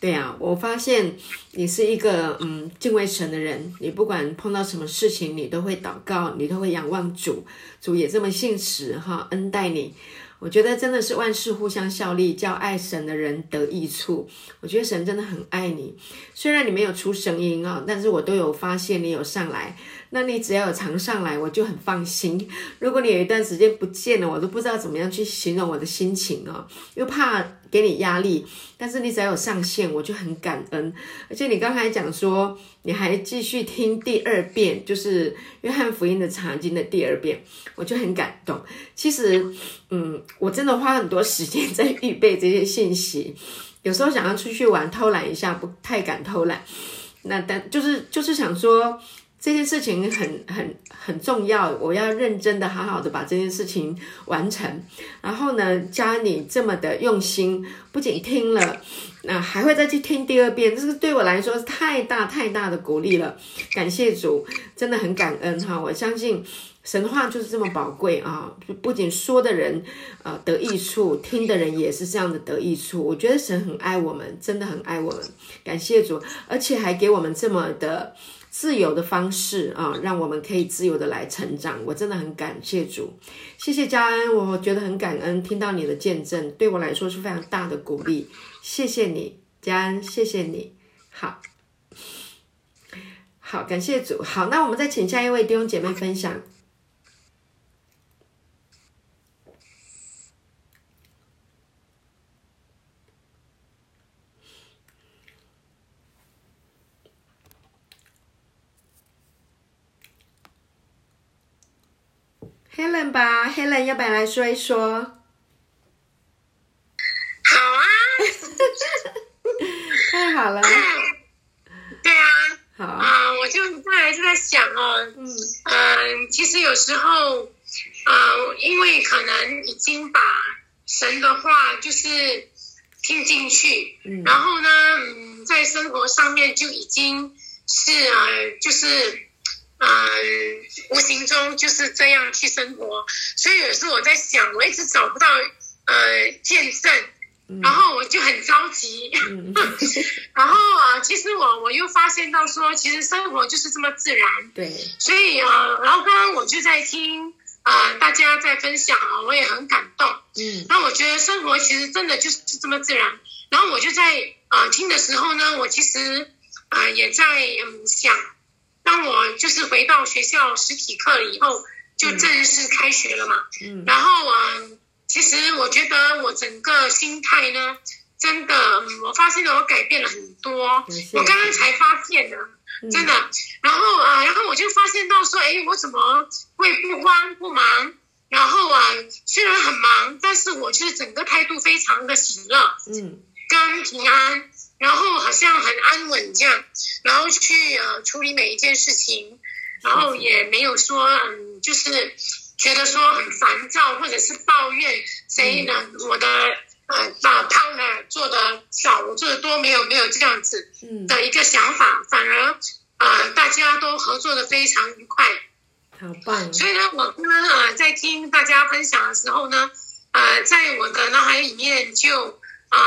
对啊，我发现你是一个嗯敬畏神的人，你不管碰到什么事情，你都会祷告，你都会仰望主，主也这么信实哈，恩待你。我觉得真的是万事互相效力，叫爱神的人得益处。我觉得神真的很爱你，虽然你没有出声音啊，但是我都有发现你有上来。那你只要有常上来，我就很放心。[laughs] 如果你有一段时间不见了，我都不知道怎么样去形容我的心情啊，又怕给你压力。但是你只要有上线，我就很感恩。而且你刚才讲说，你还继续听第二遍，就是约翰福音的场经的第二遍，我就很感动。其实，嗯，我真的花很多时间在预备这些信息。有时候想要出去玩偷懒一下，不太敢偷懒。那但就是就是想说。这件事情很很很重要，我要认真的、好好的把这件事情完成。然后呢，加你这么的用心，不仅听了，那还会再去听第二遍，这是对我来说是太大太大的鼓励了。感谢主，真的很感恩哈！我相信神话就是这么宝贵啊，不仅说的人呃得益处，听的人也是这样的得益处。我觉得神很爱我们，真的很爱我们。感谢主，而且还给我们这么的。自由的方式啊，让我们可以自由的来成长。我真的很感谢主，谢谢佳恩，我觉得很感恩，听到你的见证，对我来说是非常大的鼓励。谢谢你，佳恩，谢谢你。好，好，感谢主。好，那我们再请下一位弟兄姐妹分享。Helen 吧，Helen 要不要来说一说？好啊，[laughs] 太好了。对啊，好啊，我就后来就在想哦，嗯嗯，其实有时候，啊，因为可能已经把神的话就是听进去，嗯，然后呢，嗯，在生活上面就已经是啊，就是。嗯，无形中就是这样去生活，所以有时候我在想，我一直找不到呃见证，然后我就很着急。[laughs] 然后啊，其实我我又发现到说，其实生活就是这么自然。对。所以啊，然后刚刚我就在听啊，大家在分享啊，我也很感动。嗯。那我觉得生活其实真的就是这么自然。然后我就在啊听的时候呢，我其实啊也在嗯想。当我就是回到学校实体课了以后，就正式开学了嘛。嗯。然后啊，其实我觉得我整个心态呢，真的，我发现了我改变了很多。我刚刚才发现呢，真的。然后啊，然后我就发现到说，哎，我怎么会不慌不忙？然后啊，虽然很忙，但是我就是整个态度非常的喜乐，嗯，跟平安。然后好像很安稳这样，然后去呃处理每一件事情，然后也没有说嗯，就是觉得说很烦躁或者是抱怨谁呢？我的呃把 partner 做的少，我做的多，没有没有这样子的一个想法，反而呃大家都合作的非常愉快，好棒。所以呢，我呢呃在听大家分享的时候呢，呃在我的脑海里面就。啊，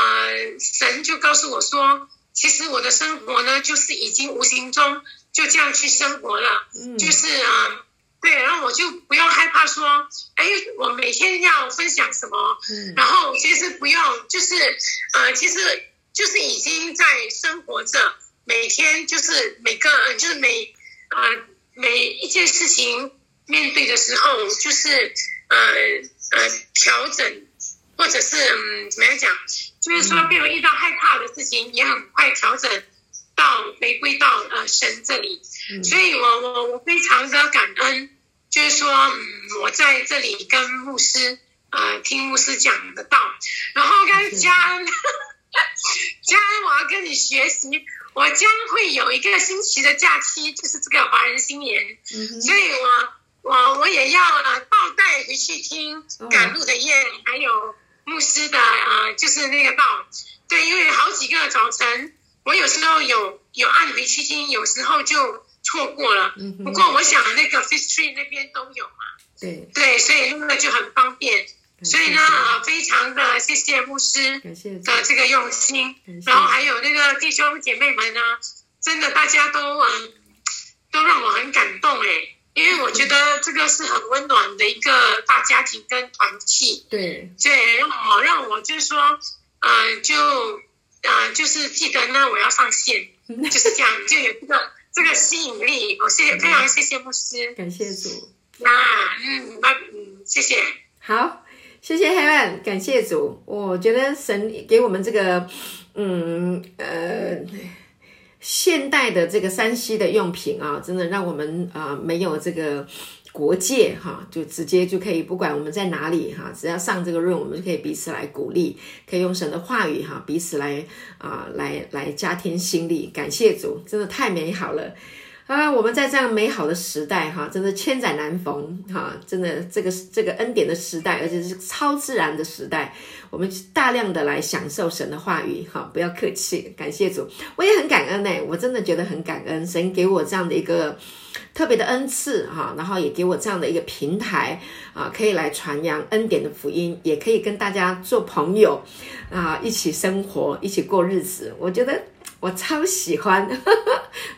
神就告诉我说，其实我的生活呢，就是已经无形中就这样去生活了，嗯，就是啊，对，然后我就不用害怕说，哎，我每天要分享什么，嗯，然后其实不用，就是呃，其实就是已经在生活着，每天就是每个就是每啊每一件事情面对的时候，就是呃呃调整，或者是嗯怎么样讲？就是说，比如遇到害怕的事情，也很快调整到回归到呃神这里。所以我我我非常的感恩，就是说，嗯，我在这里跟牧师呃听牧师讲的道，然后跟嘉恩，[laughs] 嘉恩，我要跟你学习，我将会有一个星期的假期，就是这个华人新年，所以我我我也要呃倒带回去听赶路的夜，还有。牧师的啊，就是那个道，对，因为好几个早晨，我有时候有有按回去听，有时候就错过了。嗯不过我想那个 Fish Tree 那边都有嘛。对。对，所以那个就很方便。所以呢，啊，非常的谢谢牧师的这个用心，然后还有那个弟兄姐妹们呢，真的大家都嗯，都让我很感动哎。因为我觉得这个是很温暖的一个大家庭跟团契。对，对，让我让我就是说，呃，就呃，就是记得呢，我要上线，[laughs] 就是这样，就有这个这个吸引力。我谢谢，非常谢谢牧师，感谢主。那嗯，那嗯，谢谢。好，谢谢 Helen，感谢主。我觉得神给我们这个，嗯呃。现代的这个山西的用品啊，真的让我们啊没有这个国界哈，就直接就可以不管我们在哪里哈，只要上这个润，我们就可以彼此来鼓励，可以用神的话语哈，彼此来啊来来加添心力。感谢主，真的太美好了。啊，我们在这样美好的时代，哈，真的千载难逢，哈，真的这个这个恩典的时代，而且是超自然的时代，我们大量的来享受神的话语，哈，不要客气，感谢主，我也很感恩呢，我真的觉得很感恩，神给我这样的一个特别的恩赐，哈，然后也给我这样的一个平台，啊，可以来传扬恩典的福音，也可以跟大家做朋友，啊，一起生活，一起过日子，我觉得。我超喜欢，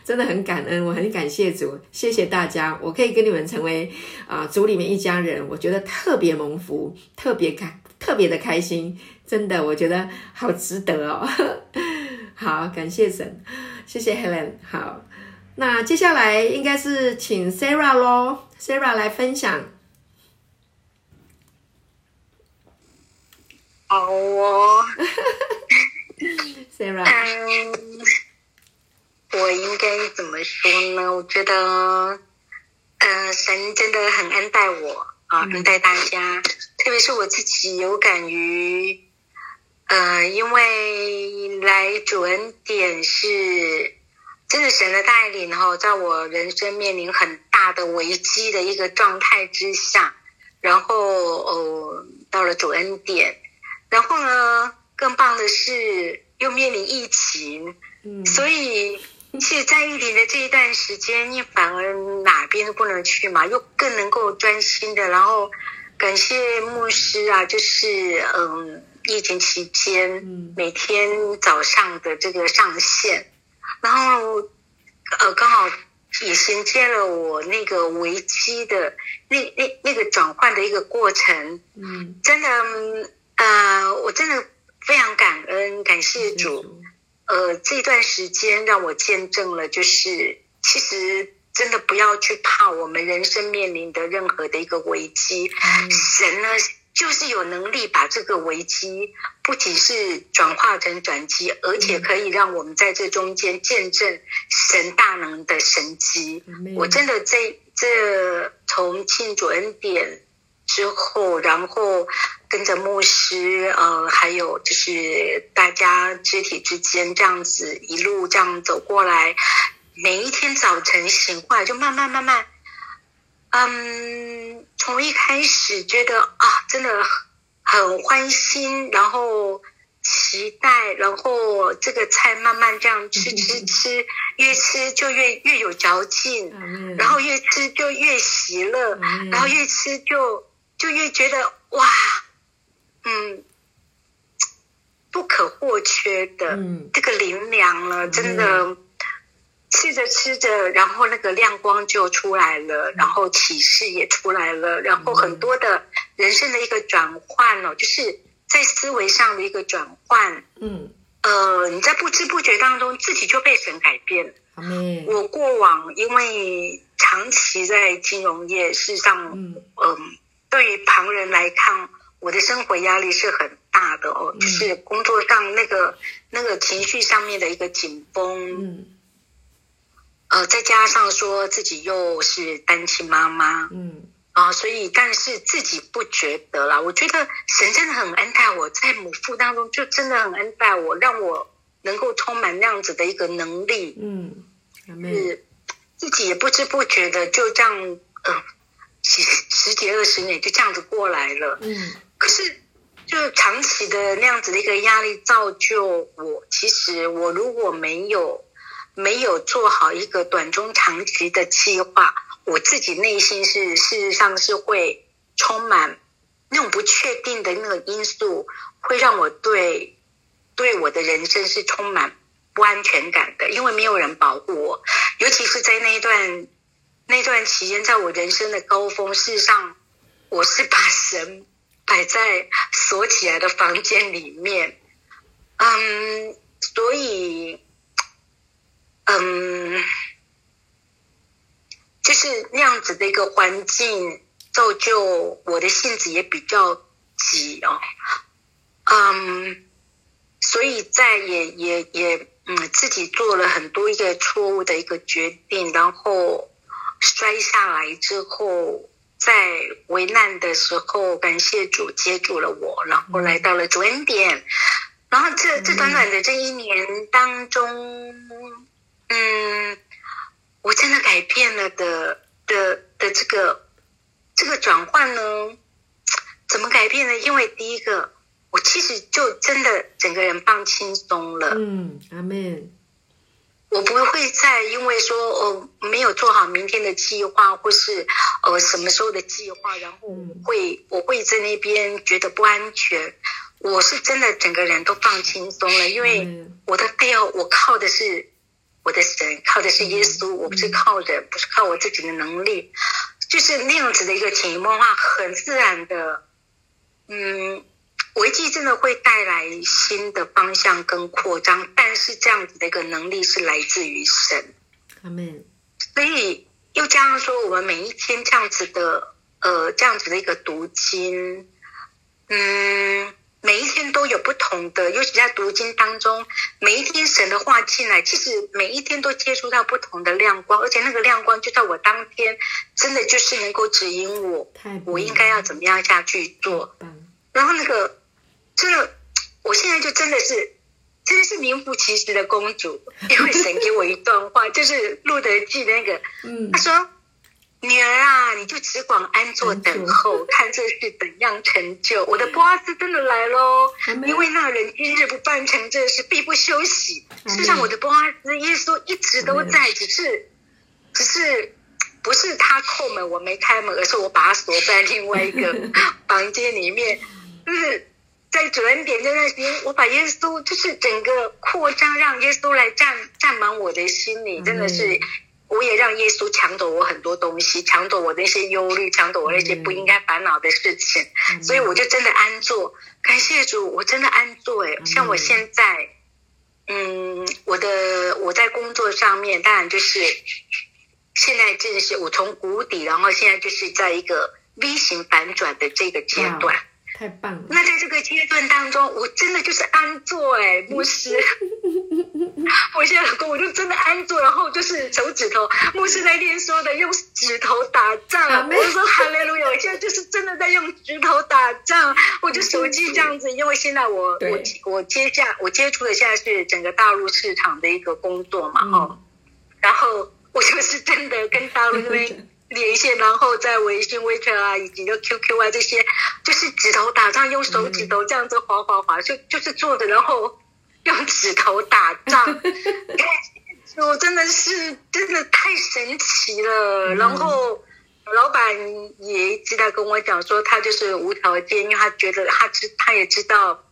真的很感恩，我很感谢主，谢谢大家，我可以跟你们成为啊主里面一家人，我觉得特别蒙福，特别开，特别的开心，真的，我觉得好值得哦。[laughs] 好，感谢神，谢谢 Helen。好，那接下来应该是请 Sarah 咯 s a r a h 来分享。好哦。[laughs] Sarah，嗯，我应该怎么说呢？我觉得，呃，神真的很恩待我啊，恩待大家，特别是我自己有感于，呃，因为来主恩典是真的神的带领哈，在我人生面临很大的危机的一个状态之下，然后哦，到了主恩典，然后呢？更棒的是，又面临疫情，嗯，所以其实，在疫情的这一段时间，你反而哪边都不能去嘛，又更能够专心的。然后，感谢牧师啊，就是嗯，疫情期间，每天早上的这个上线，然后呃，刚好也衔接了我那个危机的那那那个转换的一个过程，嗯，真的，呃，我真的。非常感恩，感谢主。呃，这段时间让我见证了，就是其实真的不要去怕我们人生面临的任何的一个危机。神呢，就是有能力把这个危机不仅是转化成转机，而且可以让我们在这中间见证神大能的神迹。我真的这这从庆祝恩典之后，然后。跟着牧师，呃，还有就是大家肢体之间这样子一路这样走过来，每一天早晨醒过来就慢慢慢慢，嗯，从一开始觉得啊，真的很欢心，然后期待，然后这个菜慢慢这样吃吃吃，越吃就越越有嚼劲，然后越吃就越喜乐，然后越吃就就越觉得哇。嗯，不可或缺的这个灵粮了，真的吃着吃着，然后那个亮光就出来了，然后启示也出来了，然后很多的人生的一个转换哦，就是在思维上的一个转换。嗯，呃，你在不知不觉当中，自己就被神改变了。我过往因为长期在金融业，事实上，嗯，对于旁人来看。我的生活压力是很大的哦，就是工作上那个那个情绪上面的一个紧绷，嗯，呃，再加上说自己又是单亲妈妈，嗯，啊，所以但是自己不觉得啦，我觉得神真的很恩待我，在母腹当中就真的很恩待我，让我能够充满那样子的一个能力，嗯，是自己也不知不觉的就这样，嗯，十十几二十年就这样子过来了，嗯。可是，就长期的那样子的一个压力，造就我。其实，我如果没有没有做好一个短中长期的计划，我自己内心是事实上是会充满那种不确定的那个因素，会让我对对我的人生是充满不安全感的，因为没有人保护我，尤其是在那一段那段期间，在我人生的高峰，事实上，我是把神摆在锁起来的房间里面。嗯，所以，嗯，就是那样子的一个环境，造就我的性子也比较急哦。嗯，所以在也也也嗯，自己做了很多一个错误的一个决定，然后摔下来之后，在危难的时候，感谢主接住了我，然后来到了准点。然后这这短短的这一年当中，嗯，我真的改变了的的的这个这个转换呢？怎么改变呢？因为第一个，我其实就真的整个人放轻松了。嗯，阿妹，我不会再因为说呃没有做好明天的计划，或是呃什么时候的计划，然后会我会在那边觉得不安全。我是真的整个人都放轻松了，因为我的背后我靠的是我的神，靠的是耶稣，我不是靠人，不是靠我自己的能力，就是那样子的一个潜移默化，很自然的，嗯，危机真的会带来新的方向跟扩张，但是这样子的一个能力是来自于神，阿门。所以又加上说，我们每一天这样子的，呃，这样子的一个读经，嗯。每一天都有不同的，尤其在读经当中，每一天神的话进来，其实每一天都接触到不同的亮光，而且那个亮光就在我当天，真的就是能够指引我，我应该要怎么样下去做。然后那个，真的，我现在就真的是，真的是名副其实的公主，因为神给我一段话，[laughs] 就是路德记那个，他说。女儿啊，你就只管安坐等候，看这事怎样成就。我的波阿斯真的来喽，因为那人今日不办成这事，必不休息。事实上，我的波阿斯耶稣一直都在，只是，只是不是他叩门我没开门，而是我把他锁在另外一个 [laughs] 房间里面。就是在主恩点这段时间，我把耶稣就是整个扩张，让耶稣来占占满我的心里，真的是。我也让耶稣抢走我很多东西，抢走我那些忧虑，抢走我那些不应该烦恼的事情，所以我就真的安坐。感谢主，我真的安坐。哎，像我现在，嗯，我的我在工作上面，当然就是现在正是我从谷底，然后现在就是在一个 V 型反转的这个阶段。太棒了！那在这个阶段当中，我真的就是安坐哎，牧师。[laughs] 我现在老公，我就真的安坐，然后就是手指头，牧师那天说的用指头打仗，我就说哈利路亚，我现在就是真的在用指头打仗。我就手机这样子，因为现在我我我接下我接触的现在是整个大陆市场的一个工作嘛，哈，然后我就是真的跟大陆那边。[laughs] 连线，然后在微信、微信啊，以及个 QQ 啊这些，就是指头打仗，用手指头这样子划划划，就就是坐着，然后 [laughs] 用指头打仗。[laughs] 我真的是真的太神奇了。然后老板也一直在跟我讲说，他就是无条件，因为他觉得他知他也知道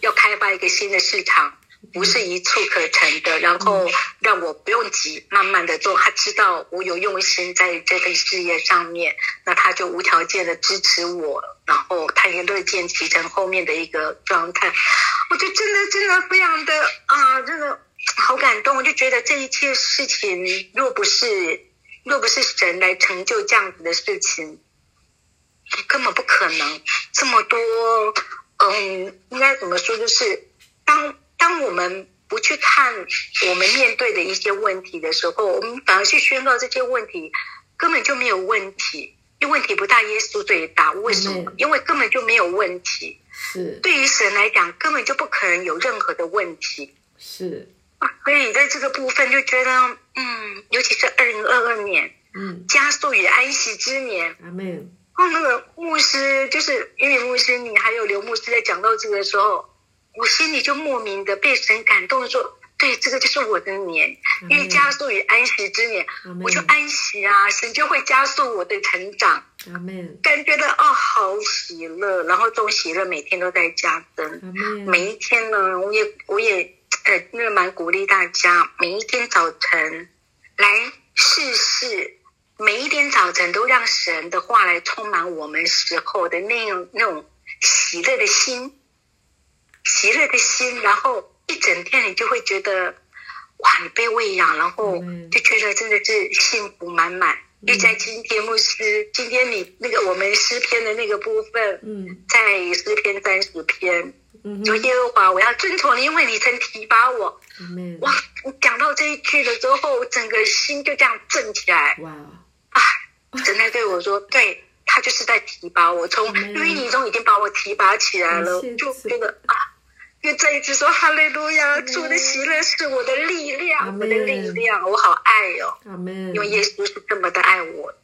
要开发一个新的市场。不是一蹴可成的，然后让我不用急，慢慢的做。他知道我有用心在这份事业上面，那他就无条件的支持我，然后他也乐见其成后面的一个状态。我就真的真的非常的啊，真的好感动。我就觉得这一切事情，若不是若不是神来成就这样子的事情，根本不可能这么多。嗯，应该怎么说？就是当。当我们不去看我们面对的一些问题的时候，我们反而去宣告这些问题根本就没有问题，因为问题不大，耶稣最大。为什么？因为根本就没有问题。是。对于神来讲，根本就不可能有任何的问题。是。所以在这个部分就觉得，嗯，尤其是二零二二年，嗯，加速与安息之年。阿门。哦，那个牧师就是因为牧师，你还有刘牧师在讲到这个时候。我心里就莫名的被神感动，说：“对，这个就是我的年，因为加速与安息之年，我就安息啊，神就会加速我的成长。”感觉到哦，好喜乐，然后这种喜乐每天都在加增。每一天呢，我也我也呃，那蛮鼓励大家，每一天早晨来试试每一天早晨都让神的话来充满我们时候的那种那种喜乐的心，喜乐的心，然后一整天你就会觉得，哇，你被喂养，然后就觉得真的是幸福满满。因为在今天牧师，今天你那个我们诗篇的那个部分，嗯，在诗篇三十篇，嗯，说耶和华，我要遵从你，因为你曾提拔我。哇，我讲到这一句了之后，整个心就这样震起来。哇。神在对我说：“对他就是在提拔我，从淤泥中已经把我提拔起来了，就觉得啊，又再一次说哈利路亚，主的喜乐是我的力量，我的力量，我好爱哦，因为耶稣是这么的爱我，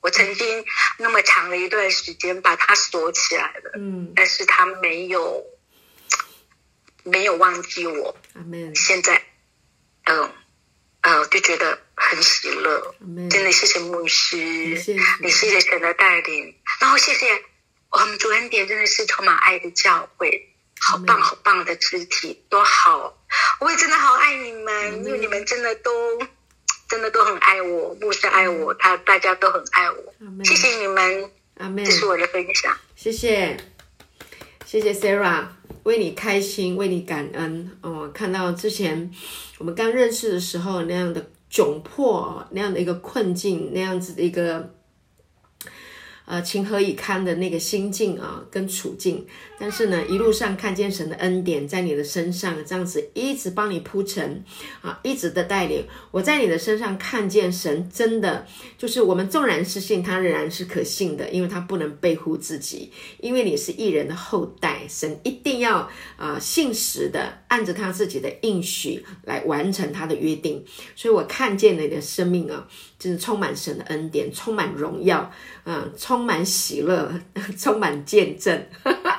我曾经那么长的一段时间把他锁起来了，嗯，但是他没有没有忘记我，现在，嗯。”呃，就觉得很喜乐，真的谢谢牧师，你谢谢神的带领，然后谢谢我们主恩典，真的是充满爱的教会，好棒好棒的肢体，多好！我也真的好爱你们，因为你们真的都真的都很爱我，牧师爱我，他大家都很爱我，谢谢你们，这是我的分享，谢谢，谢谢 Sarah。为你开心，为你感恩哦！看到之前我们刚认识的时候那样的窘迫，那样的一个困境，那样子的一个。呃，情何以堪的那个心境啊，跟处境，但是呢，一路上看见神的恩典在你的身上，这样子一直帮你铺陈啊，一直的带领。我在你的身上看见神，真的就是我们纵然是信他，仍然是可信的，因为他不能背乎自己，因为你是艺人的后代，神一定要啊信实的按着他自己的应许来完成他的约定。所以我看见你的生命啊。就是充满神的恩典，充满荣耀，嗯，充满喜乐，[laughs] 充满见证。哈哈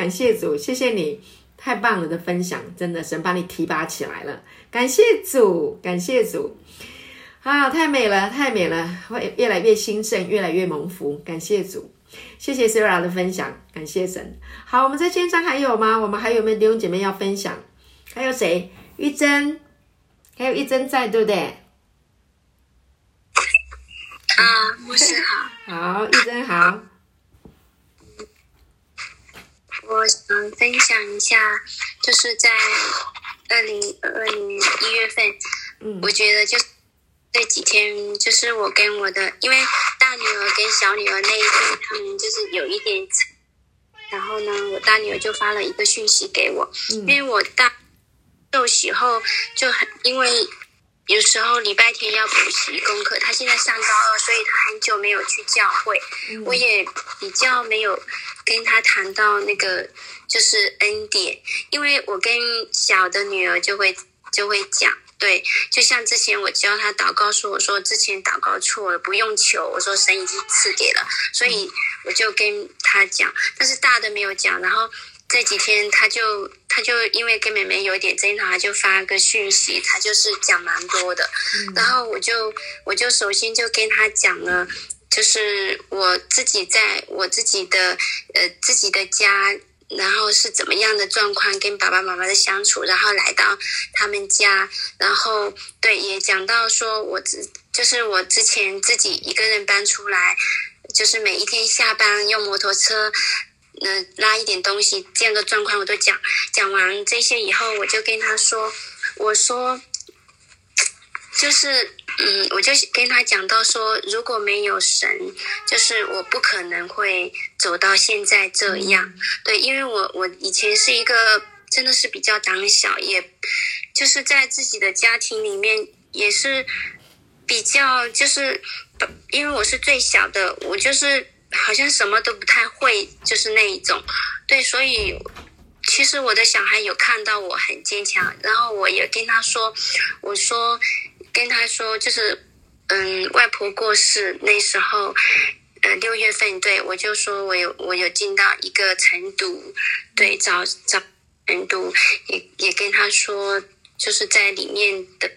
感谢主，谢谢你，太棒了的分享，真的神把你提拔起来了。感谢主，感谢主，啊，太美了，太美了，会越来越兴盛，越来越蒙福。感谢主，谢谢 Sarah 的分享，感谢神。好，我们在线上还有吗？我们还有没有弟兄姐妹要分享？还有谁？玉珍，还有玉珍在，对不对？啊，牧师好，好，玉珍好。我想分享一下，就是在二零二零一月份，嗯，我觉得就这几天，就是我跟我的，因为大女儿跟小女儿那一天，他们就是有一点，然后呢，我大女儿就发了一个讯息给我，因为我大受洗后就很因为。有时候礼拜天要补习功课，他现在上高二，所以他很久没有去教会。我也比较没有跟他谈到那个就是恩典，因为我跟小的女儿就会就会讲，对，就像之前我教他祷告说，我说之前祷告错了，不用求，我说神已经赐给了，所以我就跟他讲，但是大的没有讲，然后。这几天他就他就因为跟妹妹有点争吵，他就发个讯息，他就是讲蛮多的。然后我就我就首先就跟他讲了，就是我自己在我自己的呃自己的家，然后是怎么样的状况，跟爸爸妈妈的相处，然后来到他们家，然后对也讲到说我之就是我之前自己一个人搬出来，就是每一天下班用摩托车。嗯，拉一点东西，这样的状况我都讲讲完这些以后，我就跟他说，我说，就是嗯，我就跟他讲到说，如果没有神，就是我不可能会走到现在这样。对，因为我我以前是一个真的是比较胆小，也就是在自己的家庭里面也是比较就是，因为我是最小的，我就是。好像什么都不太会，就是那一种，对，所以其实我的小孩有看到我很坚强，然后我也跟他说，我说跟他说，就是嗯，外婆过世那时候，呃，六月份，对我就说我有我有进到一个成都，对，找找成都，也也跟他说，就是在里面的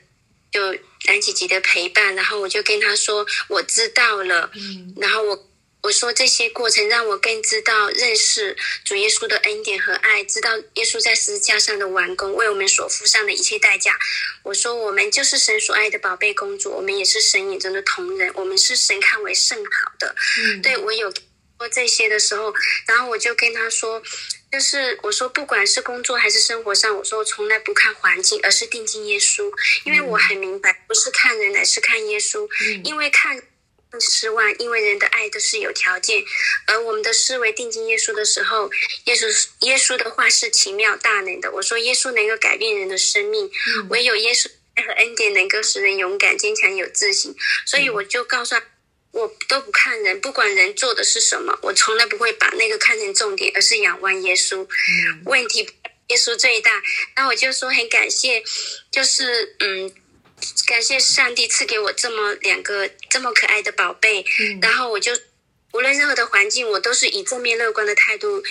就蓝姐姐的陪伴，然后我就跟他说我知道了，嗯，然后我。我说这些过程让我更知道认识主耶稣的恩典和爱，知道耶稣在十字架上的完工，为我们所付上的一切代价。我说我们就是神所爱的宝贝公主，我们也是神眼中的同人，我们是神看为甚好的。嗯，对我有说这些的时候，然后我就跟他说，就是我说不管是工作还是生活上，我说我从来不看环境，而是定睛耶稣，因为我很明白，不是看人，乃是看耶稣，因为看。失望，因为人的爱都是有条件，而我们的思维定睛耶稣的时候，耶稣耶稣的话是奇妙大能的。我说耶稣能够改变人的生命，唯有耶稣爱和恩典能够使人勇敢坚强有自信。所以我就告诉他，我都不看人，不管人做的是什么，我从来不会把那个看成重点，而是仰望耶稣。问题耶稣最大。那我就说很感谢，就是嗯。感谢上帝赐给我这么两个这么可爱的宝贝，然后我就无论任何的环境，我都是以正面乐观的态度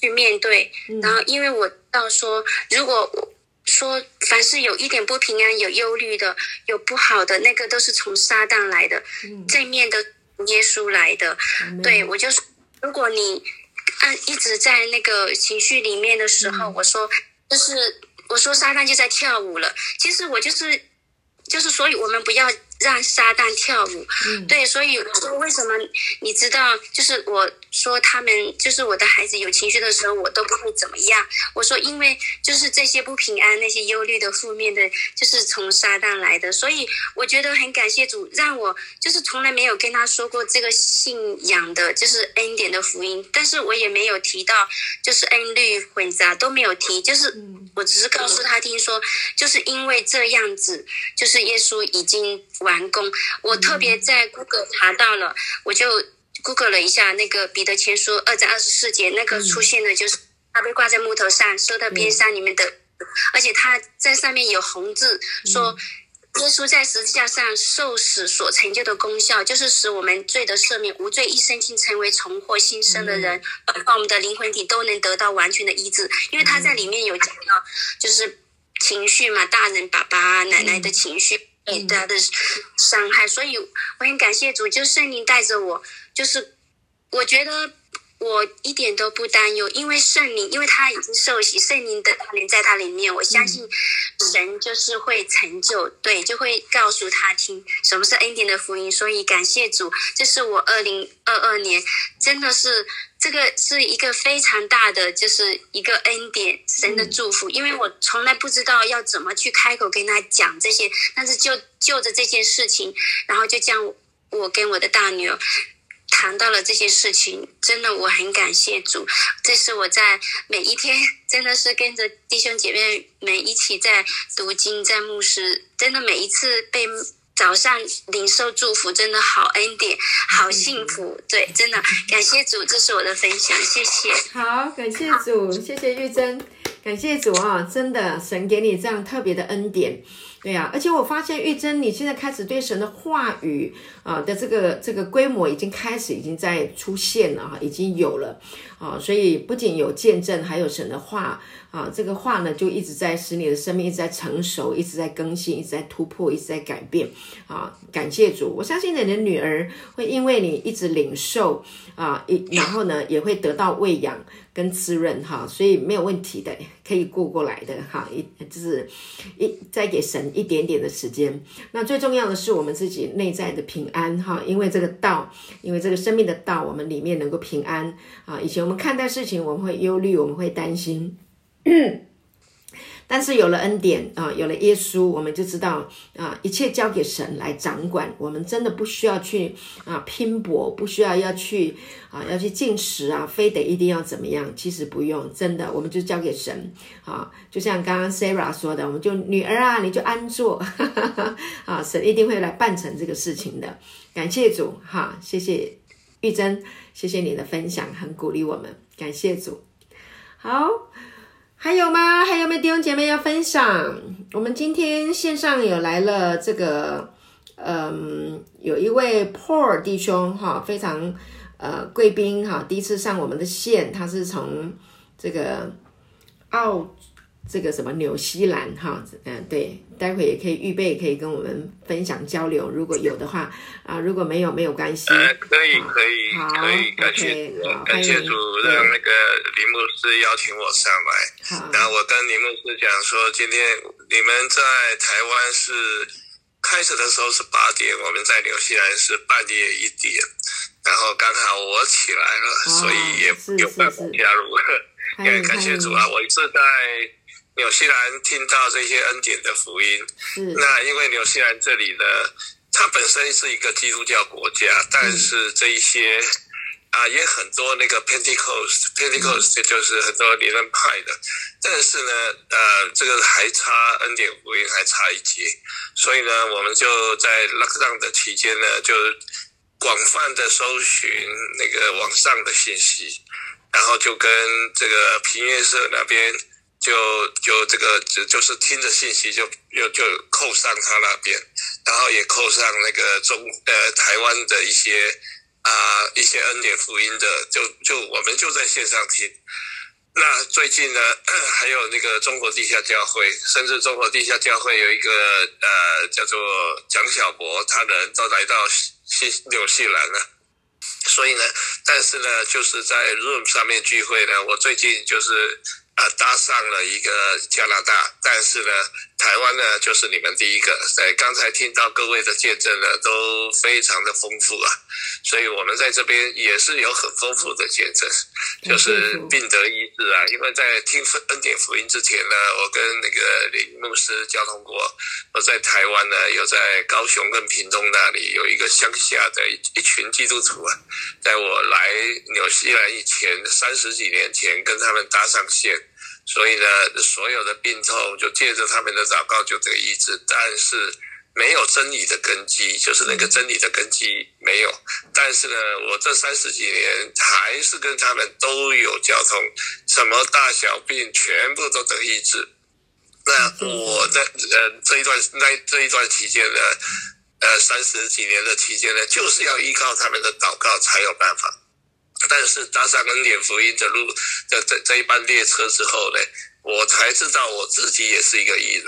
去面对。然后，因为我到说，如果说凡是有一点不平安、有忧虑的、有不好的，那个都是从撒旦来的，正面的耶稣来的。对我就是，如果你按一直在那个情绪里面的时候，我说就是我说撒旦就在跳舞了。其实我就是。就是，所以我们不要。让撒旦跳舞，对，所以说为什么你知道？就是我说他们，就是我的孩子有情绪的时候，我都不会怎么样。我说，因为就是这些不平安、那些忧虑的负面的，就是从撒旦来的。所以我觉得很感谢主，让我就是从来没有跟他说过这个信仰的，就是恩典的福音。但是我也没有提到，就是恩律混杂都没有提，就是我只是告诉他听说，就是因为这样子，就是耶稣已经完。工，我特别在 Google 查到了，我就 Google 了一下那个彼得前书二章二十四节，那个出现的就是他被挂在木头上，收到边上里面的，而且他在上面有红字说，耶稣在十字架上受死所成就的功效，就是使我们罪的赦免，无罪一生性成为重获新生的人，包括我们的灵魂体都能得到完全的医治，因为他在里面有讲到，就是情绪嘛，大人爸爸奶奶的情绪。他的伤害，所以我很感谢主，就圣灵带着我，就是我觉得我一点都不担忧，因为圣灵，因为他已经受洗，圣灵的灵在他里面，我相信神就是会成就，对，就会告诉他听什么是恩典的福音，所以感谢主，这是我二零二二年真的是。这个是一个非常大的，就是一个恩典，神的祝福。因为我从来不知道要怎么去开口跟他讲这些，但是就就着这件事情，然后就将我跟我的大女儿谈到了这些事情。真的，我很感谢主。这是我在每一天，真的是跟着弟兄姐妹们一起在读经，在牧师，真的每一次被。早上领受祝福，真的好恩典，好幸福。对，真的感谢主，这是我的分享，谢谢。好，感谢主，谢谢玉珍，感谢主啊！真的，神给你这样特别的恩典。对呀，而且我发现玉珍，你现在开始对神的话语啊的这个这个规模已经开始已经在出现了哈，已经有了啊，所以不仅有见证，还有神的话啊，这个话呢就一直在使你的生命一直在成熟，一直在更新，一直在突破，一直在改变啊！感谢主，我相信你的女儿会因为你一直领受啊，一然后呢也会得到喂养。跟滋润哈，所以没有问题的，可以过过来的哈。一就是一再给神一点点的时间。那最重要的是我们自己内在的平安哈，因为这个道，因为这个生命的道，我们里面能够平安啊。以前我们看待事情，我们会忧虑，我们会担心。[coughs] 但是有了恩典啊，有了耶稣，我们就知道啊，一切交给神来掌管。我们真的不需要去啊拼搏，不需要要去啊要去进食啊，非得一定要怎么样？其实不用，真的，我们就交给神啊。就像刚刚 Sarah 说的，我们就女儿啊，你就安坐哈哈 [laughs] 啊，神一定会来办成这个事情的。感谢主哈，谢谢玉珍，谢谢你的分享，很鼓励我们。感谢主，好。还有吗？还有没有弟兄姐妹要分享？我们今天线上有来了这个，嗯，有一位 Paul 弟兄哈，非常呃贵宾哈，第一次上我们的线，他是从这个澳这个什么纽西兰哈，嗯，对，待会也可以预备，可以跟我们分享交流。如果有的话啊，如果没有没有关系。呃，可以可以可以，感谢感谢主让那个林牧师邀请我上来。好，然后我跟林牧师讲说，今天你们在台湾是开始的时候是八点，我们在纽西兰是半夜一点，然后刚好我起来了，所以也有办法加入。[laughs] 也感谢主啊，我是在。纽西兰听到这些恩典的福音，那因为纽西兰这里呢，它本身是一个基督教国家，但是这一些啊也很多那个 Pentecost，Pentecost 就是很多理论派的，但是呢，呃，这个还差恩典福音还差一截，所以呢，我们就在 lockdown 的期间呢，就广泛的搜寻那个网上的信息，然后就跟这个平乐社那边。就就这个就就是听着信息就又就扣上他那边，然后也扣上那个中呃台湾的一些啊一些恩典福音的，就就我们就在线上听。那最近呢，还有那个中国地下教会，甚至中国地下教会有一个呃叫做蒋小博，他人都来到新纽西兰了。所以呢，但是呢，就是在 Room 上面聚会呢，我最近就是。啊，搭上了一个加拿大，但是呢，台湾呢就是你们第一个。在刚才听到各位的见证呢，都非常的丰富啊，所以我们在这边也是有很丰富的见证，就是病得医治啊。因为在听恩典福音之前呢，我跟那个林牧师交通过，我在台湾呢，有在高雄跟屏东那里有一个乡下的一群基督徒啊，在我来纽西兰以前三十几年前跟他们搭上线。所以呢，所有的病痛就借着他们的祷告就得医治，但是没有真理的根基，就是那个真理的根基没有。但是呢，我这三十几年还是跟他们都有交通，什么大小病全部都得医治。那我在呃这一段那这一段期间呢，呃三十几年的期间呢，就是要依靠他们的祷告才有办法。但是搭上恩典福音的路，这这这一班列车之后呢，我才知道我自己也是一个艺人，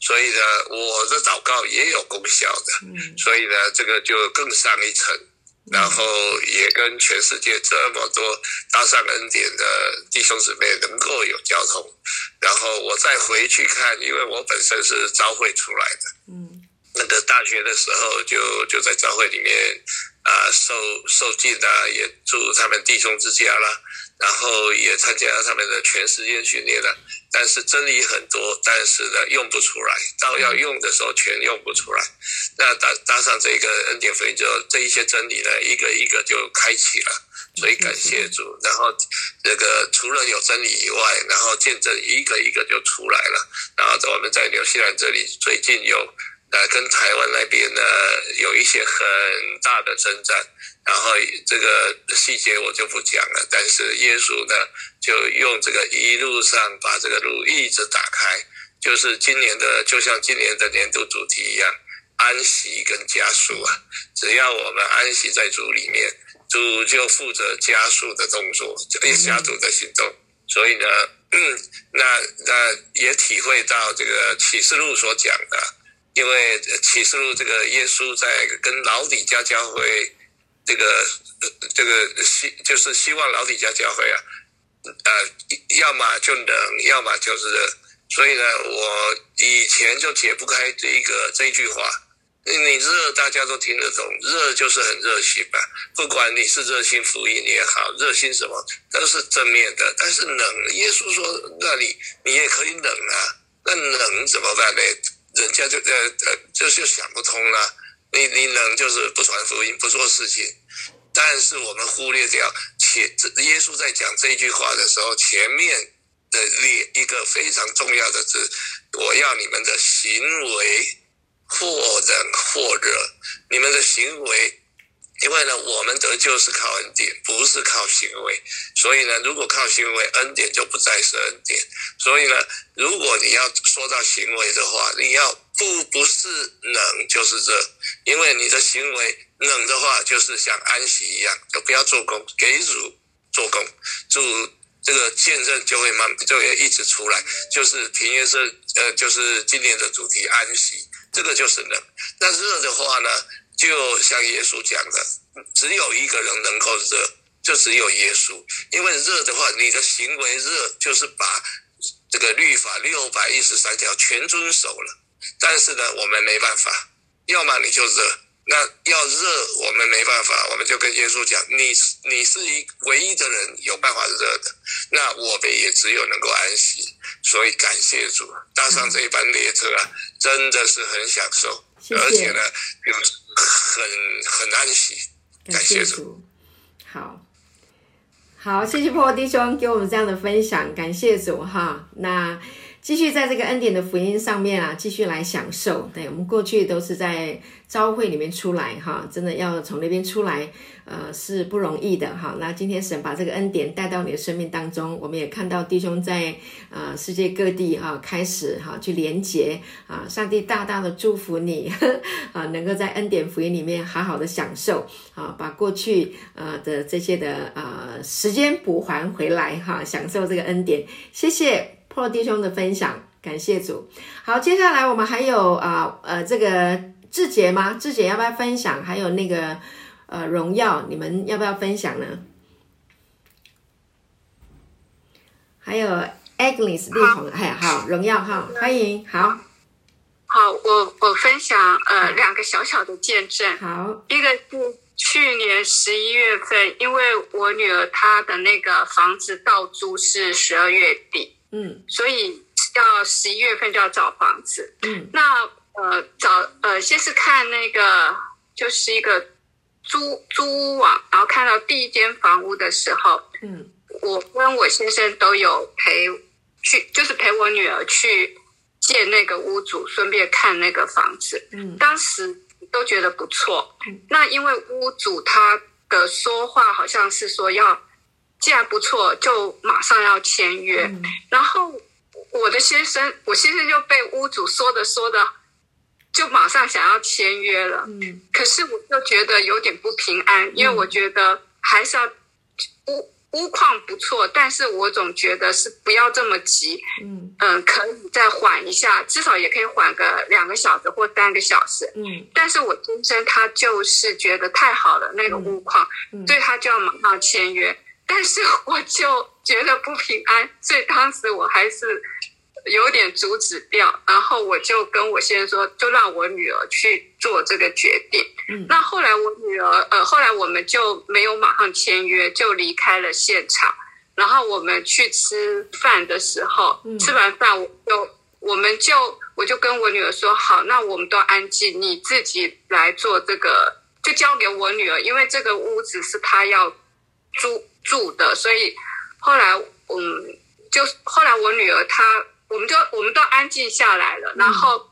所以呢，我的祷告也有功效的，所以呢，这个就更上一层，然后也跟全世界这么多搭上恩典的弟兄姊妹能够有交通，然后我再回去看，因为我本身是召会出来的，嗯，那个大学的时候就就在召会里面。啊，受受尽啊，也住他们弟兄之家了，然后也参加他们的全时间训练了。但是真理很多，但是呢用不出来，到要用的时候全用不出来。那搭搭上这个恩典福音之后，这一些真理呢，一个一个就开启了。所以感谢主，然后这个除了有真理以外，然后见证一个一个就出来了。然后在我们在纽西兰这里最近有。呃，跟台湾那边呢有一些很大的征战，然后这个细节我就不讲了。但是耶稣呢，就用这个一路上把这个路一直打开，就是今年的，就像今年的年度主题一样，安息跟加速啊。只要我们安息在主里面，主就负责加速的动作，加速的行动。所以呢，那那也体会到这个启示录所讲的。因为启示录这个耶稣在跟老底家教会，这个这个希就是希望老底家教会啊，呃，要么就冷，要么就是热。所以呢，我以前就解不开这一个这一句话。你热大家都听得懂，热就是很热心吧？不管你是热心福音也好，热心什么都是正面的。但是冷，耶稣说那里你也可以冷啊，那冷怎么办呢？人家就呃呃，就是想不通了。你你能就是不传福音，不做事情，但是我们忽略掉前耶稣在讲这句话的时候，前面的列一个非常重要的字，我要你们的行为或冷或者，你们的行为。因为呢，我们得救是靠恩典，不是靠行为。所以呢，如果靠行为，恩典就不再是恩典。所以呢，如果你要说到行为的话，你要不不是冷就是热，因为你的行为冷的话，就是像安息一样，就不要做工，给主做工。主这个见证就会慢就会一直出来，就是平约瑟呃，就是今年的主题安息，这个就是冷。那热的话呢，就像耶稣讲的，只有一个人能够热，就只有耶稣。因为热的话，你的行为热，就是把这个律法六百一十三条全遵守了。但是呢，我们没办法，要么你就热。那要热，我们没办法，我们就跟耶稣讲：你你是一唯一的人有办法热的，那我们也只有能够安息。所以感谢主，搭上这一班列车啊，真的是很享受，而且呢，又很很安心。感谢主，好，好，谢谢破弟兄给我们这样的分享，感谢主哈。那。继续在这个恩典的福音上面啊，继续来享受。对，我们过去都是在朝会里面出来哈，真的要从那边出来，呃，是不容易的哈。那今天神把这个恩典带到你的生命当中，我们也看到弟兄在呃世界各地哈开始哈去连接啊，上帝大大的祝福你啊，能够在恩典福音里面好好的享受啊，把过去呃的这些的呃时间补还回来哈，享受这个恩典。谢谢。破弟兄的分享，感谢主。好，接下来我们还有啊呃这个志杰吗？志杰要不要分享？还有那个呃荣耀，你们要不要分享呢？还有 Agnes 丽红，还好荣耀哈，欢迎，好，好，我我分享呃两个小小的见证。好，一个是去年十一月份，因为我女儿她的那个房子到租是十二月底。嗯，所以要十一月份就要找房子。嗯，那呃找呃先是看那个就是一个租租屋网，然后看到第一间房屋的时候，嗯，我跟我先生都有陪去，就是陪我女儿去见那个屋主，顺便看那个房子。嗯，当时都觉得不错。嗯，那因为屋主他的说话好像是说要。既然不错，就马上要签约。然后我的先生，我先生就被屋主说的说的，就马上想要签约了。嗯，可是我就觉得有点不平安，因为我觉得还是要屋屋况不错，但是我总觉得是不要这么急。嗯嗯，可以再缓一下，至少也可以缓个两个小时或三个小时。嗯，但是我先生他就是觉得太好了那个屋况，所以他就要马上签约。但是我就觉得不平安，所以当时我还是有点阻止掉。然后我就跟我先生说，就让我女儿去做这个决定。嗯，那后来我女儿，呃，后来我们就没有马上签约，就离开了现场。然后我们去吃饭的时候，吃完饭我就我们就我就跟我女儿说，好，那我们都安静，你自己来做这个，就交给我女儿，因为这个屋子是她要租。住的，所以后来，嗯，就后来我女儿她，我们就我们都安静下来了。然后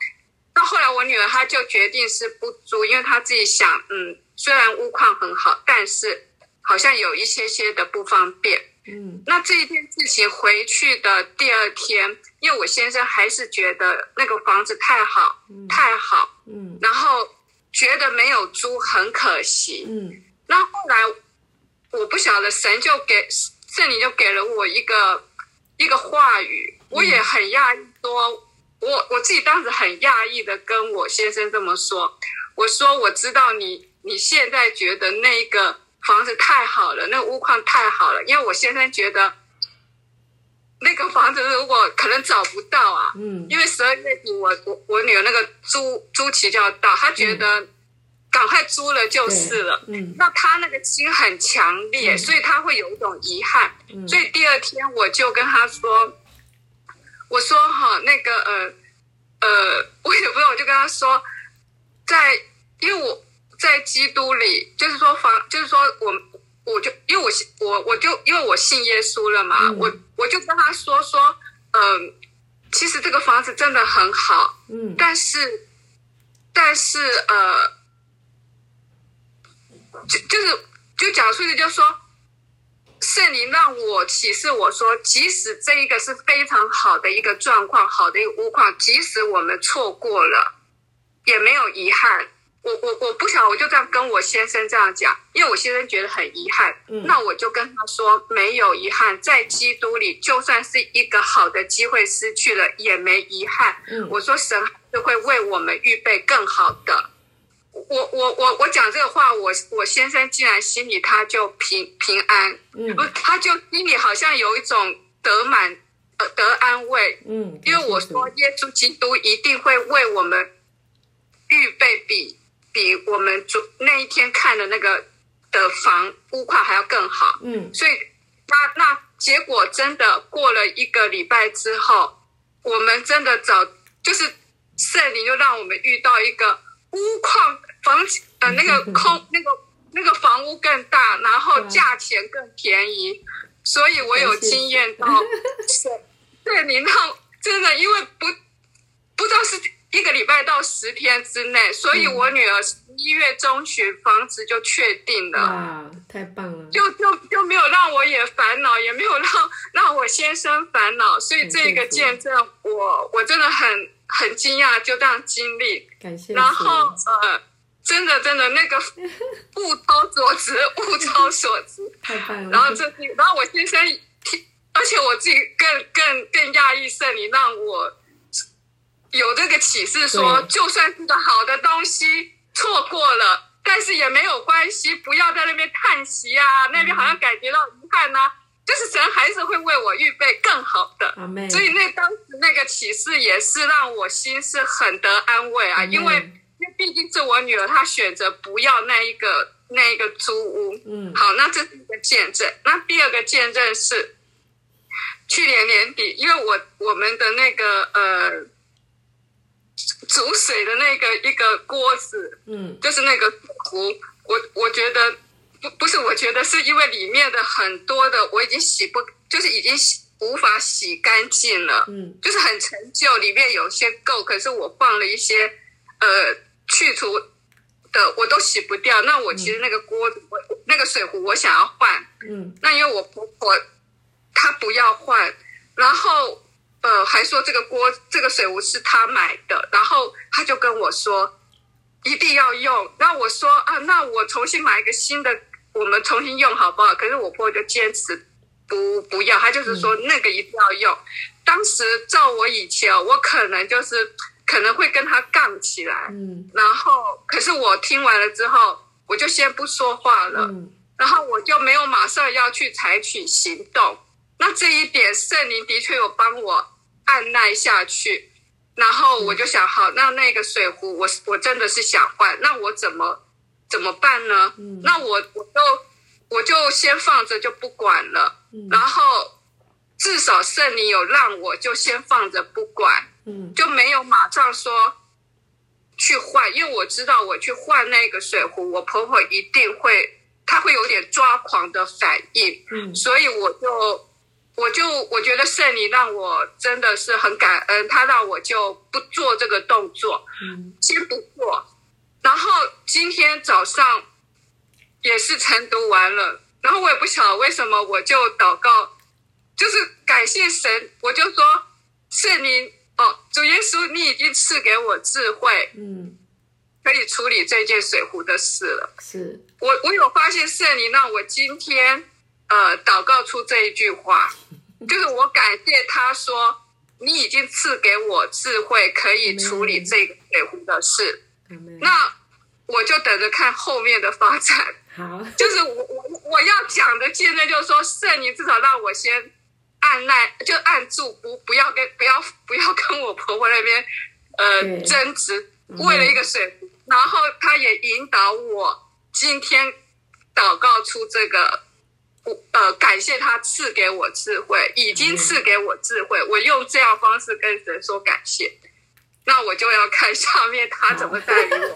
到后来，我女儿她就决定是不租，因为她自己想，嗯，虽然屋况很好，但是好像有一些些的不方便。嗯，那这一件事情回去的第二天，因为我先生还是觉得那个房子太好，太好，嗯，然后觉得没有租很可惜，嗯，那后来。我不晓得神就给圣灵就给了我一个一个话语，我也很讶异，说我我自己当时很讶异的跟我先生这么说，我说我知道你你现在觉得那个房子太好了，那个屋况太好了，因为我先生觉得那个房子如果可能找不到啊，嗯，因为十二月底我我我女儿那个租租期就要到，他觉得。赶快租了就是了。嗯，那他那个心很强烈，所以他会有一种遗憾。嗯，所以第二天我就跟他说：“我说哈，那个呃呃，[laughs] 我也不知道，我就跟他说，在因为我在基督里，就是说房，就是说我我就因为我信我我就因为我信耶稣了嘛，我我就跟他说说，嗯，其实这个房子真的很好，嗯，但是但是呃。”就就是就讲出去，就说圣灵让我启示我说，即使这一个是非常好的一个状况，好的一个屋况，即使我们错过了，也没有遗憾。我我我不想我就这样跟我先生这样讲，因为我先生觉得很遗憾。嗯，那我就跟他说没有遗憾，在基督里，就算是一个好的机会失去了，也没遗憾。嗯，我说神是会为我们预备更好的。我我我我讲这个话，我我先生竟然心里他就平平安，嗯，不，他就心里好像有一种得满呃得安慰，嗯，因为我说耶稣基督一定会为我们预备比比我们昨那一天看的那个的房屋况还要更好，嗯，所以那那结果真的过了一个礼拜之后，我们真的找就是圣灵就让我们遇到一个。屋况房呃那个空那个那个房屋更大，然后价钱更便宜，所以我有经验到，[laughs] 对，你那真的因为不不知道是一个礼拜到十天之内，所以我女儿一月中旬房子就确定了，哇，太棒了，就就就没有让我也烦恼，也没有让 [laughs] 让我先生烦恼，所以这个见证我我真的很。很惊讶，就这样经历，然后呃，真的真的那个 [laughs] 物超所值，物超所值，太棒了。然后这，然后我先生听，而且我自己更更更讶异，圣灵让我有这个启示，说就算是个好的东西错过了，但是也没有关系，不要在那边叹息啊，那边好像感觉到遗憾呐。就是神还是会为我预备更好的，所以那当时那个启示也是让我心是很得安慰啊，因为因为毕竟是我女儿，她选择不要那一个那一个租屋。嗯，好，那这是一个见证。那第二个见证是去年年底，因为我我们的那个呃煮水的那个一个锅子，嗯，就是那个壶，我我觉得。不不是，我觉得是因为里面的很多的我已经洗不，就是已经洗无法洗干净了，嗯，就是很陈旧，里面有些垢，可是我放了一些呃去除的，我都洗不掉。那我其实那个锅，我那个水壶我想要换，嗯，那因为我婆婆她不要换，然后呃还说这个锅这个水壶是她买的，然后她就跟我说一定要用，那我说啊，那我重新买一个新的。我们重新用好不好？可是我婆婆就坚持不不要，她就是说那个一定要用。当时照我以前，我可能就是可能会跟她杠起来，嗯，然后可是我听完了之后，我就先不说话了，嗯，然后我就没有马上要去采取行动。那这一点圣灵的确有帮我按耐下去，然后我就想，好，那那个水壶，我我真的是想换，那我怎么？怎么办呢？那我我就我就先放着就不管了。然后至少圣灵有让我就先放着不管，就没有马上说去换，因为我知道我去换那个水壶，我婆婆一定会，她会有点抓狂的反应。嗯，所以我就我就我觉得圣灵让我真的是很感恩，他让我就不做这个动作，嗯，先不做。然后今天早上也是晨读完了，然后我也不晓得为什么，我就祷告，就是感谢神，我就说圣灵哦，主耶稣，你已经赐给我智慧，嗯，可以处理这件水壶的事了。是我我有发现圣灵让我今天呃祷告出这一句话，[laughs] 就是我感谢他说你已经赐给我智慧，可以处理这个水壶的事。那我就等着看后面的发展。好，就是我我我要讲的见证，就是说圣灵至少让我先按耐，就按住，不不要跟不要不要跟我婆婆那边呃争执，为了一个水壶。然后他也引导我今天祷告出这个，我呃，感谢他赐给我智慧，已经赐给我智慧，我用这样方式跟神说感谢。那我就要看下面他怎么带领我，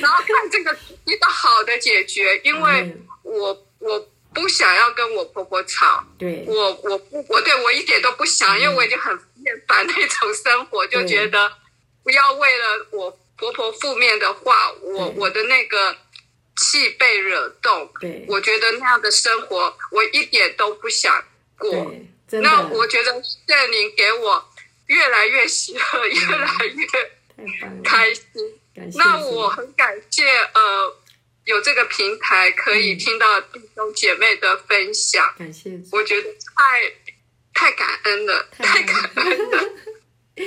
然后看这个一个好的解决，因为我我不想要跟我婆婆吵，对。我我不我对我一点都不想，因为我已经很厌烦那种生活，就觉得不要为了我婆婆负面的话，我我的那个气被惹动，对，我觉得那样的生活我一点都不想过。那我觉得圣灵给我。越来越喜乐，越来越开心。那我很感谢呃有这个平台可以听到弟兄姐妹的分享，感谢，我觉得太太感恩了，太感恩了。[laughs]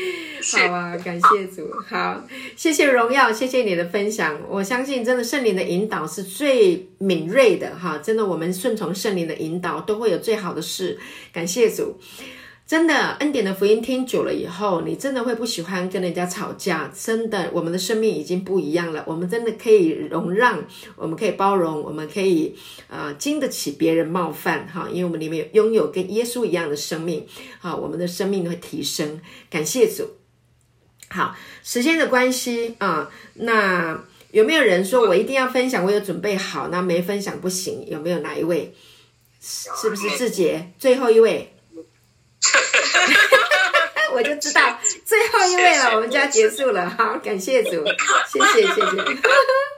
好啊，感谢主，好，谢谢荣耀，谢谢你的分享。我相信，真的圣灵的引导是最敏锐的哈，真的，我们顺从圣灵的引导，都会有最好的事。感谢主。真的恩典的福音听久了以后，你真的会不喜欢跟人家吵架。真的，我们的生命已经不一样了。我们真的可以容让，我们可以包容，我们可以呃经得起别人冒犯哈，因为我们里面拥有跟耶稣一样的生命好，我们的生命会提升。感谢主。好，时间的关系啊，那有没有人说我一定要分享？我有准备好，那没分享不行？有没有哪一位？是不是志杰？最后一位。[laughs] 我就知道最后一位了，我们就要结束了。好，感谢主，谢谢谢谢。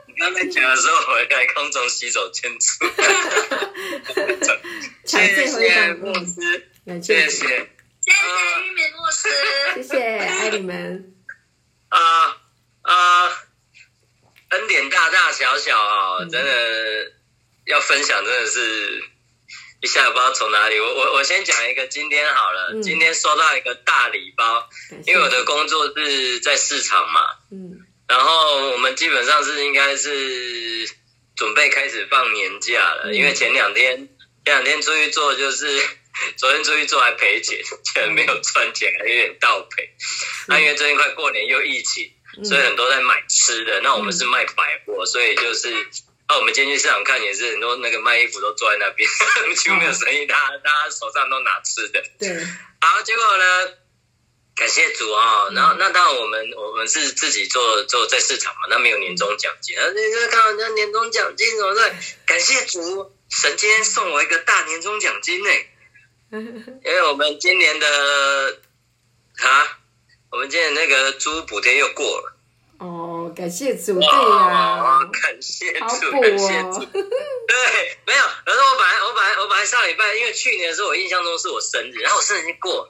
你刚才讲的时候，我在空中洗手间出。[laughs] 抢最后一棒，牧师，谢谢，谢谢玉米牧师，谢谢爱你们。啊啊，恩典大大小小啊，真的要分享，真的是。一下不知道从哪里，我我我先讲一个今天好了，今天收到一个大礼包，因为我的工作是在市场嘛，嗯，然后我们基本上是应该是准备开始放年假了，因为前两天前两天出去做就是昨天出去做还赔钱，[laughs] 竟然没有赚钱，还有点倒赔。那因为最近快过年又疫情，所以很多在买吃的，那我们是卖百货，所以就是。那我们今天去市场看，也是很多那个卖衣服都坐在那边，[laughs] 几乎没有生意，大家大家手上都拿吃的。对。好，结果呢？感谢主啊！然后那当然我们我们是自己做做在市场嘛，那没有年终奖金。那那看到那年终奖金怎么的，感谢主，神今天送我一个大年终奖金呢。[laughs] 因为我们今年的啊，我们今年那个租补贴又过了。哦，感谢主，对呀，感谢主，感谢主。[laughs] 对，没有。然后我本来，我本来，我本来上礼拜，因为去年的时候，我印象中是我生日，然后我生日已经过，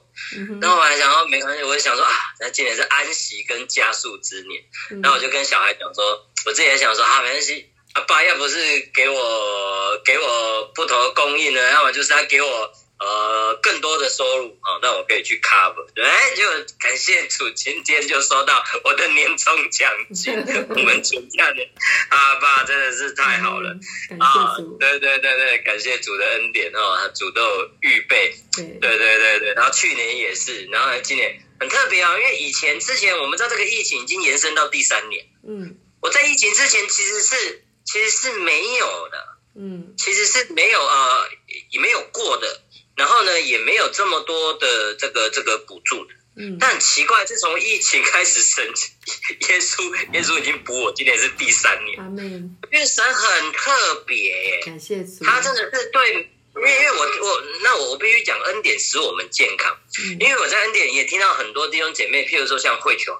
然后我还想说没关系，我就想说啊，那今年是安息跟加速之年，然后我就跟小孩讲说，我自己也想说啊，没关系，阿爸要不是给我给我不同的供应呢，要么就是他给我。呃，更多的收入啊，那我可以去 cover。哎，就感谢主，今天就收到我的年终奖金。我们全家的阿爸真的是太好了啊！对对对对，感谢主的恩典哦，他主都有预备。对对对对对，然后去年也是，然后今年很特别啊，因为以前之前我们知道这个疫情已经延伸到第三年。嗯，我在疫情之前其实是其实是没有的。嗯，其实是没有呃，也没有过的。然后呢，也没有这么多的这个这个补助的，嗯，但很奇怪，自从疫情开始，神耶稣耶稣已经补我，今年是第三年，阿门。因为神很特别，感谢主，他真的是对，因为因为我我那我必须讲恩典使我们健康，因为我在恩典也听到很多弟兄姐妹，譬如说像慧球，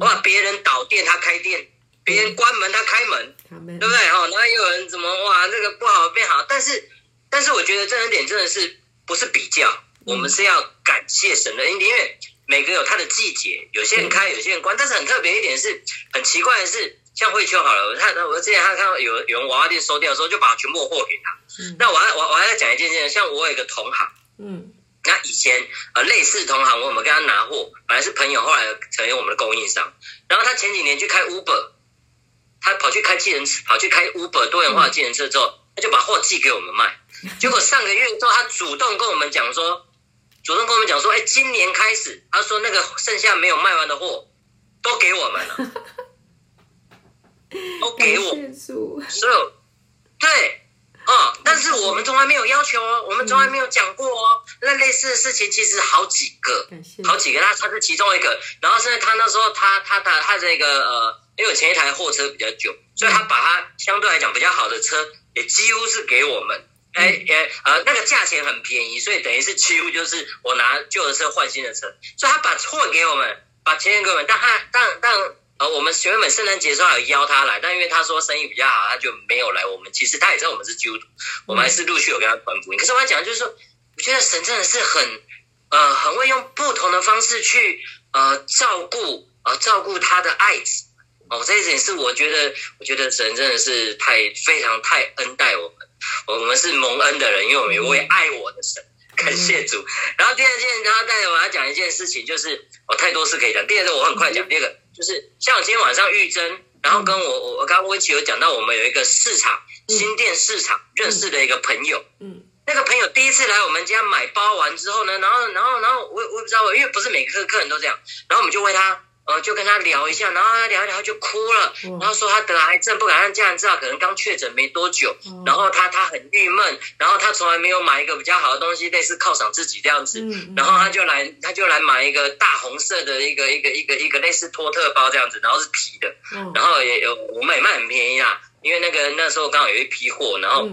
哇，别人导电他开电，别人关门他开门，对不对？哦，然后又有人怎么哇，这个不好变好，但是但是我觉得这恩典真的是。不是比较，我们是要感谢神的恩典，因为每个有他的季节，有些人开，有些人关。但是很特别一点是，很奇怪的是，像慧秋好了，我看我之前他看到有有人娃娃店收掉的时候，就把全部货给他。那我还我我还要讲一件事，像我有一个同行，嗯，那以前呃类似同行，我们跟他拿货，本来是朋友，后来成为我们的供应商。然后他前几年去开 Uber，他跑去开计程车，跑去开 Uber 多元化计程车之后，他就把货寄给我们卖。[laughs] 结果上个月之后，他主动跟我们讲说，主动跟我们讲说，哎，今年开始，他说那个剩下没有卖完的货都给我们了，[laughs] 都给我，所有对，啊，但是我们从来没有要求哦，我们从来没有讲过哦。那类似的事情其实好几个，好几个，他他是其中一个。然后现在他那时候他他他他这个呃，因为前一台货车比较久，所以他把他相对来讲比较好的车也几乎是给我们。哎哎呃，那个价钱很便宜，所以等于是几乎就是我拿旧的车换新的车，所以他把货给我们，把钱给我们，但他但但呃，我们原本圣诞节时候有邀他来，但因为他说生意比较好，他就没有来。我们其实他也知道我们是基督徒，我们还是陆续有跟他传福音。可是我要讲就是说，我觉得神真的是很呃很会用不同的方式去呃照顾呃照顾他的爱子。哦，这一点是我觉得，我觉得神真的是太非常太恩待我们，我们是蒙恩的人，因为我们有位爱我的神，感谢主。然后第二件，然后带着我要讲一件事情，就是哦，太多事可以讲。第二个我很快讲，第二个就是像我今天晚上玉珍，然后跟我我我刚刚我一起有讲到，我们有一个市场新店市场认识的一个朋友，嗯，那个朋友第一次来我们家买包完之后呢，然后然后然后我我也不知道，因为不是每个客人都这样，然后我们就为他。呃，就跟他聊一下，然后他聊一聊就哭了，然后说他得癌症，不敢让家人知道，可能刚确诊没多久，然后他他很郁闷，然后他从来没有买一个比较好的东西，类似犒赏自己这样子，然后他就来他就来买一个大红色的一个一个一个一个类似托特包这样子，然后是皮的，然后也有我们也卖很便宜啊，因为那个那时候刚好有一批货，然后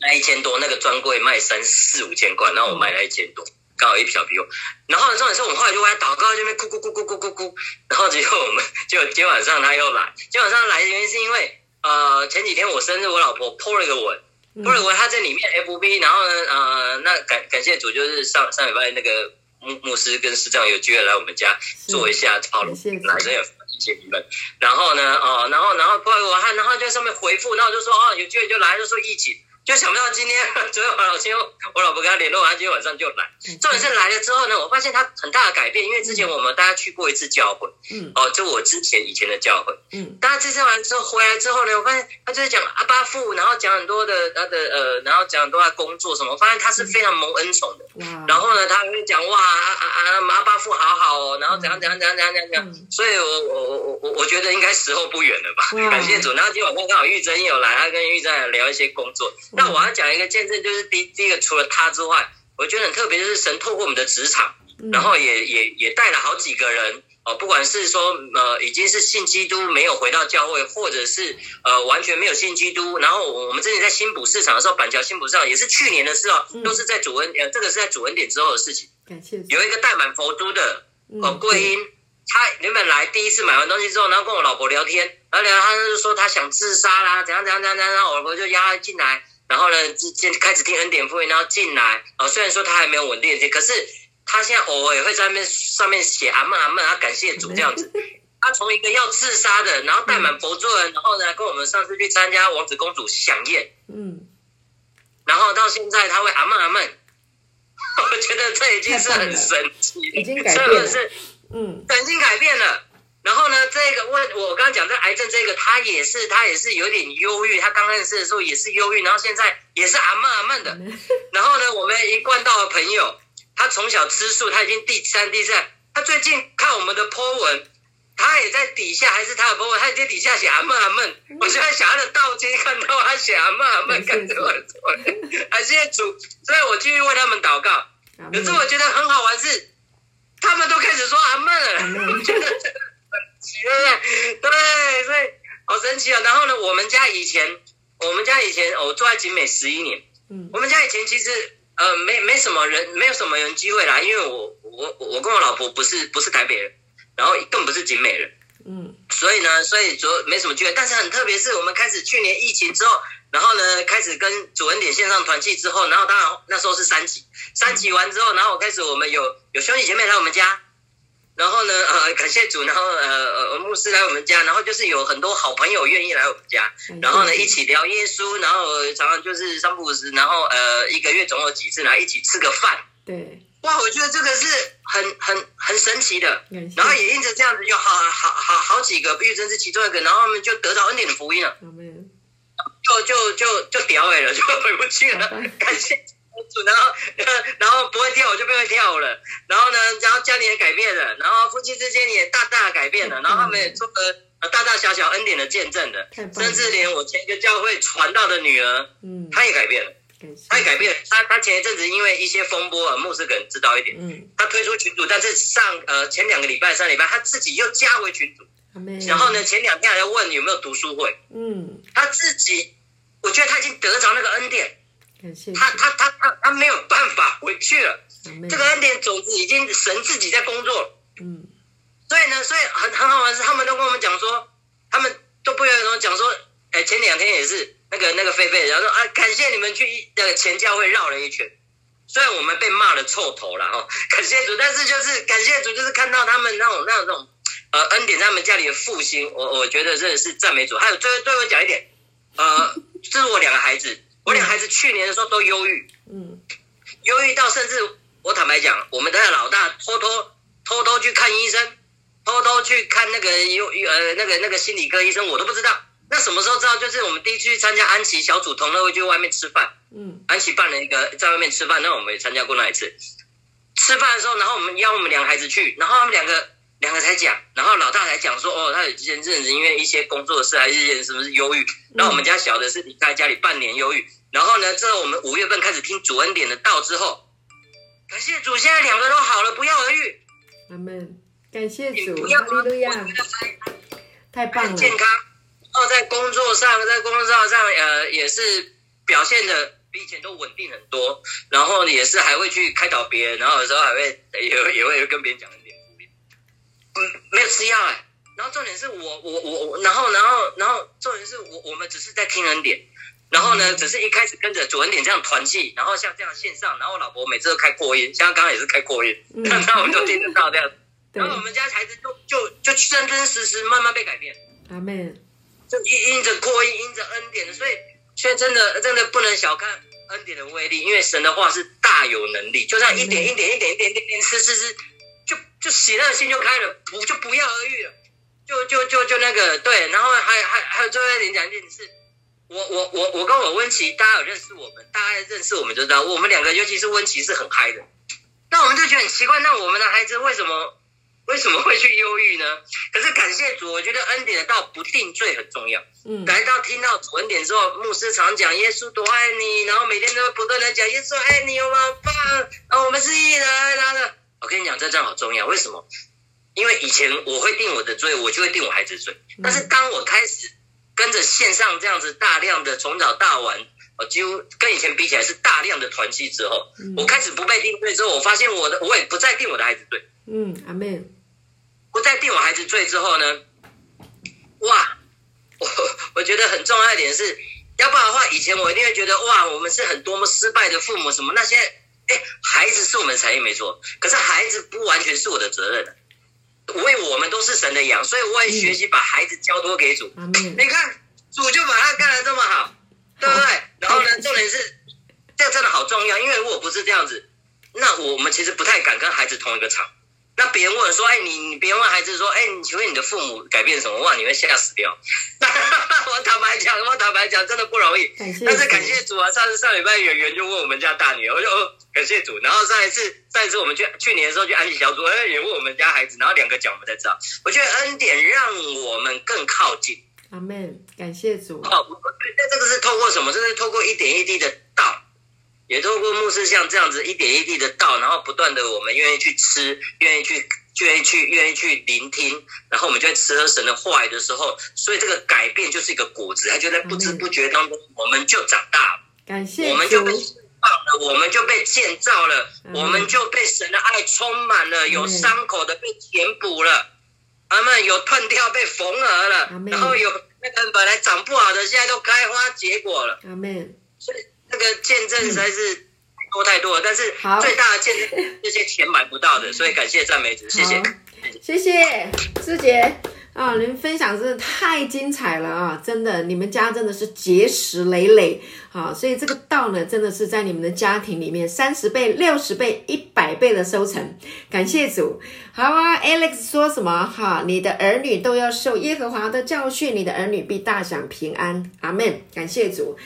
卖一千多，那个专柜卖三四五千块，然后我卖了一千多。刚好一小皮货，然后重点是我们后来就为他祷告，这边哭哭哭哭哭哭哭，然后结果我们就今天晚上他又来，今天晚上来的原因是因为呃前几天我生日，我老婆 po 了一个文，po 了个文，他在里面 FB，然后呢呃那感感谢主，就是上上礼拜那个牧牧师跟师长有机会来我们家做一下讨论，男生也谢谢你们，然后呢哦然后然后 po 了个文，然后就在上面回复，然后就说哦有机会就来，就说一起。就想不到今天 [laughs] 昨天晚上我老婆跟他联络完，今天晚上就来。重点是来了之后呢，我发现他很大的改变，因为之前我们大家去过一次教会，嗯，哦，就我之前以前的教会，嗯，大家这次完之后回来之后呢，我发现他就是讲阿巴父，然后讲很多的他的呃，然后讲很多他工作什么，我发现他是非常蒙恩宠的。然后呢，他会讲哇啊啊阿巴父好好哦，然后怎样怎样怎样怎样怎样，所以我我我我我觉得应该时候不远了吧？[laughs] 感谢主。然后今晚上刚好玉珍也有来，他跟玉珍聊一些工作。那我要讲一个见证，就是第第一个，除了他之外，我觉得很特别，就是神透过我们的职场，然后也也也带了好几个人哦，不管是说呃已经是信基督没有回到教会，或者是呃完全没有信基督，然后我们之前在新浦市场的时候，板桥新浦市场也是去年的事哦，都是在主恩呃这个是在主恩点之后的事情。感谢。有一个带满佛珠的哦桂英，他原本来第一次买完东西之后，然后跟我老婆聊天，然后聊他就说他想自杀啦，怎样怎样怎样怎样，然后我老婆就邀他进来。然后呢，先开始听恩典福音，然后进来啊。虽然说他还没有稳定，可是他现在偶尔也会在那边上面写阿门阿门，他感谢主这样子。[laughs] 他从一个要自杀的，然后带满佛珠人，然后呢跟我们上次去参加王子公主享宴，嗯，然后到现在他会阿门阿门，[laughs] 我觉得这已经是很神奇，已经改变了，嗯，已经改变了。然后呢，这个问我刚刚讲这癌症这个，他也是他也是有点忧郁，他刚认识的时候也是忧郁，然后现在也是阿闷阿闷的。然后呢，我们一贯道的朋友，他从小吃素，他已经第三第三，他最近看我们的 po 文，他也在底下，还是他的 po 文，他在底下写阿闷阿闷。我现在想他的道经看到他写阿闷阿闷，感觉我感谢主，所以我继续为他们祷告。可是我觉得很好玩是，他们都开始说阿闷了，我觉得。[laughs] 对对？对，所以好神奇啊！然后呢，我们家以前，我们家以前，我住在景美十一年。嗯，我们家以前其实呃，没没什么人，没有什么人机会来，因为我我我跟我老婆不是不是台北人，然后更不是景美人。嗯，所以呢，所以主没什么机会。但是很特别，是我们开始去年疫情之后，然后呢，开始跟主恩典线上团契之后，然后当然那时候是三级，三级完之后，然后我开始我们有有兄弟姐妹来我们家。然后呢，呃，感谢主，然后呃呃，牧师来我们家，然后就是有很多好朋友愿意来我们家，然后呢一起聊耶稣，然后常常就是三不五时，然后呃一个月总有几次来一起吃个饭。对，哇，我觉得这个是很很很神奇的，然后也因着这样子，有好好好好几个，毕真是其中一个，然后他们就得到恩典的福音了，就就就就屌哎了，就回不去了，感谢。然后，[laughs] 然后不会跳，我就不会跳了。然后呢，然后家里也改变了，然后夫妻之间也大大改变了。然后他们也做了大大小小恩典的见证的，甚至连我前一个教会传道的女儿，嗯，她也改变了，她也改变了。她她前一阵子因为一些风波，牧师可能知道一点，嗯，她退出群组，但是上呃前两个礼拜、三礼拜，她自己又加回群组。然后呢，前两天还在问有没有读书会，嗯，她自己，我觉得她已经得着那个恩典。他他他他他没有办法回去了，这个恩典种子已经神自己在工作。嗯，所以呢，所以很很好玩是，他们都跟我们讲说，他们都不约而同讲说，哎，前两天也是那个那个菲菲，然后说啊，感谢你们去那个前教会绕了一圈，虽然我们被骂了臭头了哈，感谢主，但是就是感谢主，就是看到他们那种那种那种呃恩典在他们家里的复兴，我我觉得真的是赞美主。还有最后最后讲一点，呃，这是我两个孩子，我两孩子去年的时候都忧郁，嗯，忧郁到甚至我坦白讲，我们的老大偷偷偷偷去看医生，偷偷去看那个忧呃那个那个心理科医生，我都不知道。那什么时候知道？就是我们第一次去参加安琪小组同乐会，去外面吃饭。嗯，安琪办了一个在外面吃饭，那我们也参加过那一次。吃饭的时候，然后我们邀我们两个孩子去，然后他们两个两个才讲，然后老大才讲说，哦，他有前阵子因为一些工作事，还是什么是忧郁。然后我们家小的是离开家里半年忧郁。然后呢，之后我们五月份开始听主恩典的道之后，感谢主，现在两个都好了，不药而愈。阿门，感谢主，哈利路亚，太棒了，健康。然后在工作上，在工作上，呃，也是表现的比以前都稳定很多。然后也是还会去开导别人，然后有时候还会也也会跟别人讲。嗯，没有吃药哎。然后重点是我我我我，然后然后然后重点是我我们只是在听恩典。然后呢，只是一开始跟着主恩典这样团契，然后像这样线上，然后我老婆每次都开扩音，像刚刚也是开扩音，[laughs] 那我们都听得到这样。然后我们家孩子就就就真真实实慢慢被改变。阿妹。就因因着扩音，因着恩典的，所以现在真的真的不能小看恩典的威力，因为神的话是大有能力，就这样一点一点一点一点一点吃吃吃，就就喜乐心就开了，不就不药而愈了，就就就就那个对，然后还还还有最后一点讲一点是，我我我我跟我温琪，大家有认识我们，大家认识我们就知道，我们两个尤其是温琪是很嗨的，那我们就觉得很奇怪，那我们的孩子为什么？为什么会去忧郁呢？可是感谢主，我觉得恩典的道不定罪很重要。嗯，来到听到主恩典之后，牧师常讲耶稣多爱你，然后每天都不断的讲耶稣爱你，有吗？棒啊！我们是义人，然后呢，我跟你讲，这真好重要。为什么？因为以前我会定我的罪，我就会定我孩子罪。但是当我开始跟着线上这样子大量的从早到晚，我几乎跟以前比起来是大量的团契之后，我开始不被定罪之后，我发现我的我也不再定我的孩子罪。嗯，阿妹。不再定我孩子罪之后呢？哇，我我觉得很重要一点是，要不然的话，以前我一定会觉得哇，我们是很多么失败的父母什么。那现在，哎，孩子是我们的产业没错，可是孩子不完全是我的责任。我为我们都是神的羊，所以我也学习把孩子交托给主。你看，主就把他干的这么好，对不对？然后呢，重点是，这真的好重要，因为如果不是这样子，那我们其实不太敢跟孩子同一个场。那别人问说：“哎，你你别人问孩子说：‘哎，你请问你的父母改变什么？’哇，你会吓死掉。[laughs] 我坦白讲，我坦白讲，真的不容易。但是感谢主啊！上次上礼拜圆圆就问我们家大女儿，我就感谢主。然后上一次上一次我们去去年的时候去安息小组，哎，也问我们家孩子，然后两个讲我们才知道。我觉得恩典让我们更靠近。阿门，感谢主。好，那这个是透过什么？这是透过一点一滴的道。也透过牧师像这样子一点一滴的道，然后不断的我们愿意去吃，愿意去，愿意去，愿意去聆听，然后我们就在吃喝神的话语的时候，所以这个改变就是一个果子，它就在不知不觉当中，我们就长大了，感谢我们就被放了，我们就被建造了，我们就被神的爱充满了，有伤口的被填补了，阿门，有断掉被缝合了，然后有那个本来长不好的，现在都开花结果了，阿门，所以。这个见证实在是多太多了，但是最大的见证这些钱买不到的，所以感谢赞美主，谢谢，谢谢师姐啊，你们分享真的太精彩了啊，真的，你们家真的是结实累累啊，所以这个道呢，真的是在你们的家庭里面三十倍、六十倍、一百倍的收成，感谢主。好啊，Alex 说什么哈？你的儿女都要受耶和华的教训，你的儿女必大享平安，阿门，感谢主。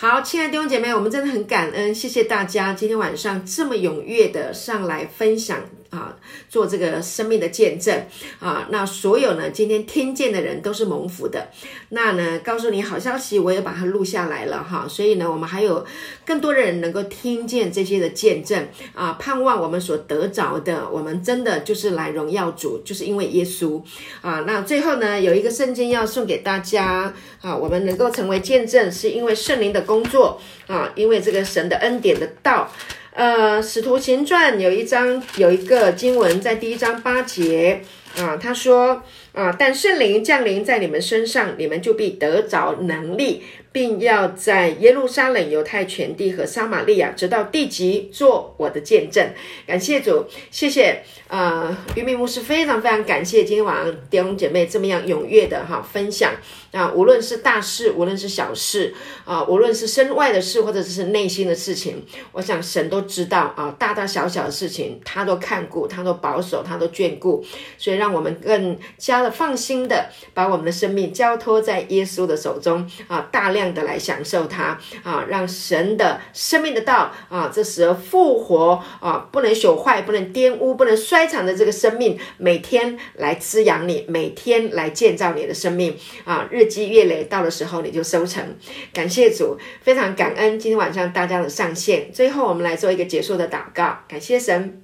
好，亲爱的弟兄姐妹，我们真的很感恩，谢谢大家今天晚上这么踊跃的上来分享啊，做这个生命的见证啊。那所有呢，今天听见的人都是蒙福的。那呢，告诉你好消息，我也把它录下来了哈。所以呢，我们还有更多的人能够听见这些的见证啊。盼望我们所得着的，我们真的就是来荣耀主，就是因为耶稣啊。那最后呢，有一个圣经要送给大家啊，我们能够成为见证，是因为圣灵的。工作啊，因为这个神的恩典的道，呃，《使徒行传》有一章有一个经文，在第一章八节啊，他说啊，但圣灵降临在你们身上，你们就必得着能力。并要在耶路撒冷、犹太全地和撒玛利亚，直到地极，做我的见证。感谢主，谢谢啊，于明牧师，非常非常感谢今天晚上弟兄姐妹这么样踊跃的哈分享啊，无论是大事，无论是小事啊，无论是身外的事，或者是内心的事情，我想神都知道啊，大大小小的事情他都看顾，他都保守，他都眷顾，所以让我们更加的放心的把我们的生命交托在耶稣的手中啊，大量。的来享受它啊，让神的生命的道啊，这时候复活啊，不能朽坏，不能玷污，不能衰残的这个生命，每天来滋养你，每天来建造你的生命啊，日日积月累，到的时候你就收成。感谢主，非常感恩今天晚上大家的上线。最后，我们来做一个结束的祷告，感谢神。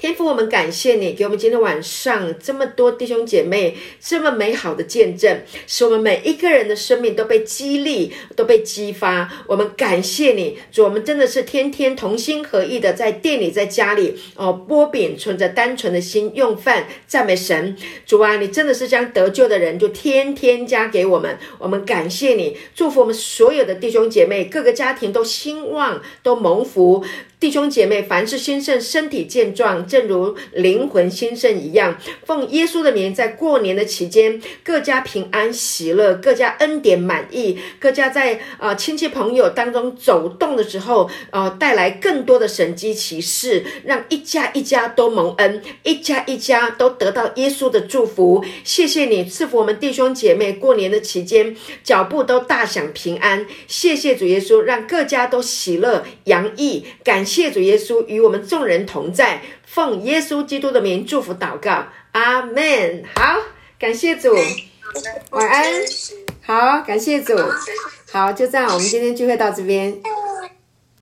天父，我们感谢你，给我们今天晚上这么多弟兄姐妹这么美好的见证，使我们每一个人的生命都被激励，都被激发。我们感谢你，主，我们真的是天天同心合意的在店里，在家里哦剥饼，存着单纯的心用饭，赞美神。主啊，你真的是将得救的人就天天加给我们，我们感谢你，祝福我们所有的弟兄姐妹，各个家庭都兴旺，都蒙福。弟兄姐妹，凡是兴盛，身体健壮，正如灵魂兴盛一样。奉耶稣的名，在过年的期间，各家平安喜乐，各家恩典满意，各家在啊亲戚朋友当中走动的时候，呃，带来更多的神机骑士，让一家一家都蒙恩，一家一家都得到耶稣的祝福。谢谢你赐福我们弟兄姐妹，过年的期间脚步都大享平安。谢谢主耶稣，让各家都喜乐洋溢，感。谢主耶稣与我们众人同在，奉耶稣基督的名祝福祷告，阿门。好，感谢主，晚安。好，感谢主。好，就这样，我们今天聚会到这边。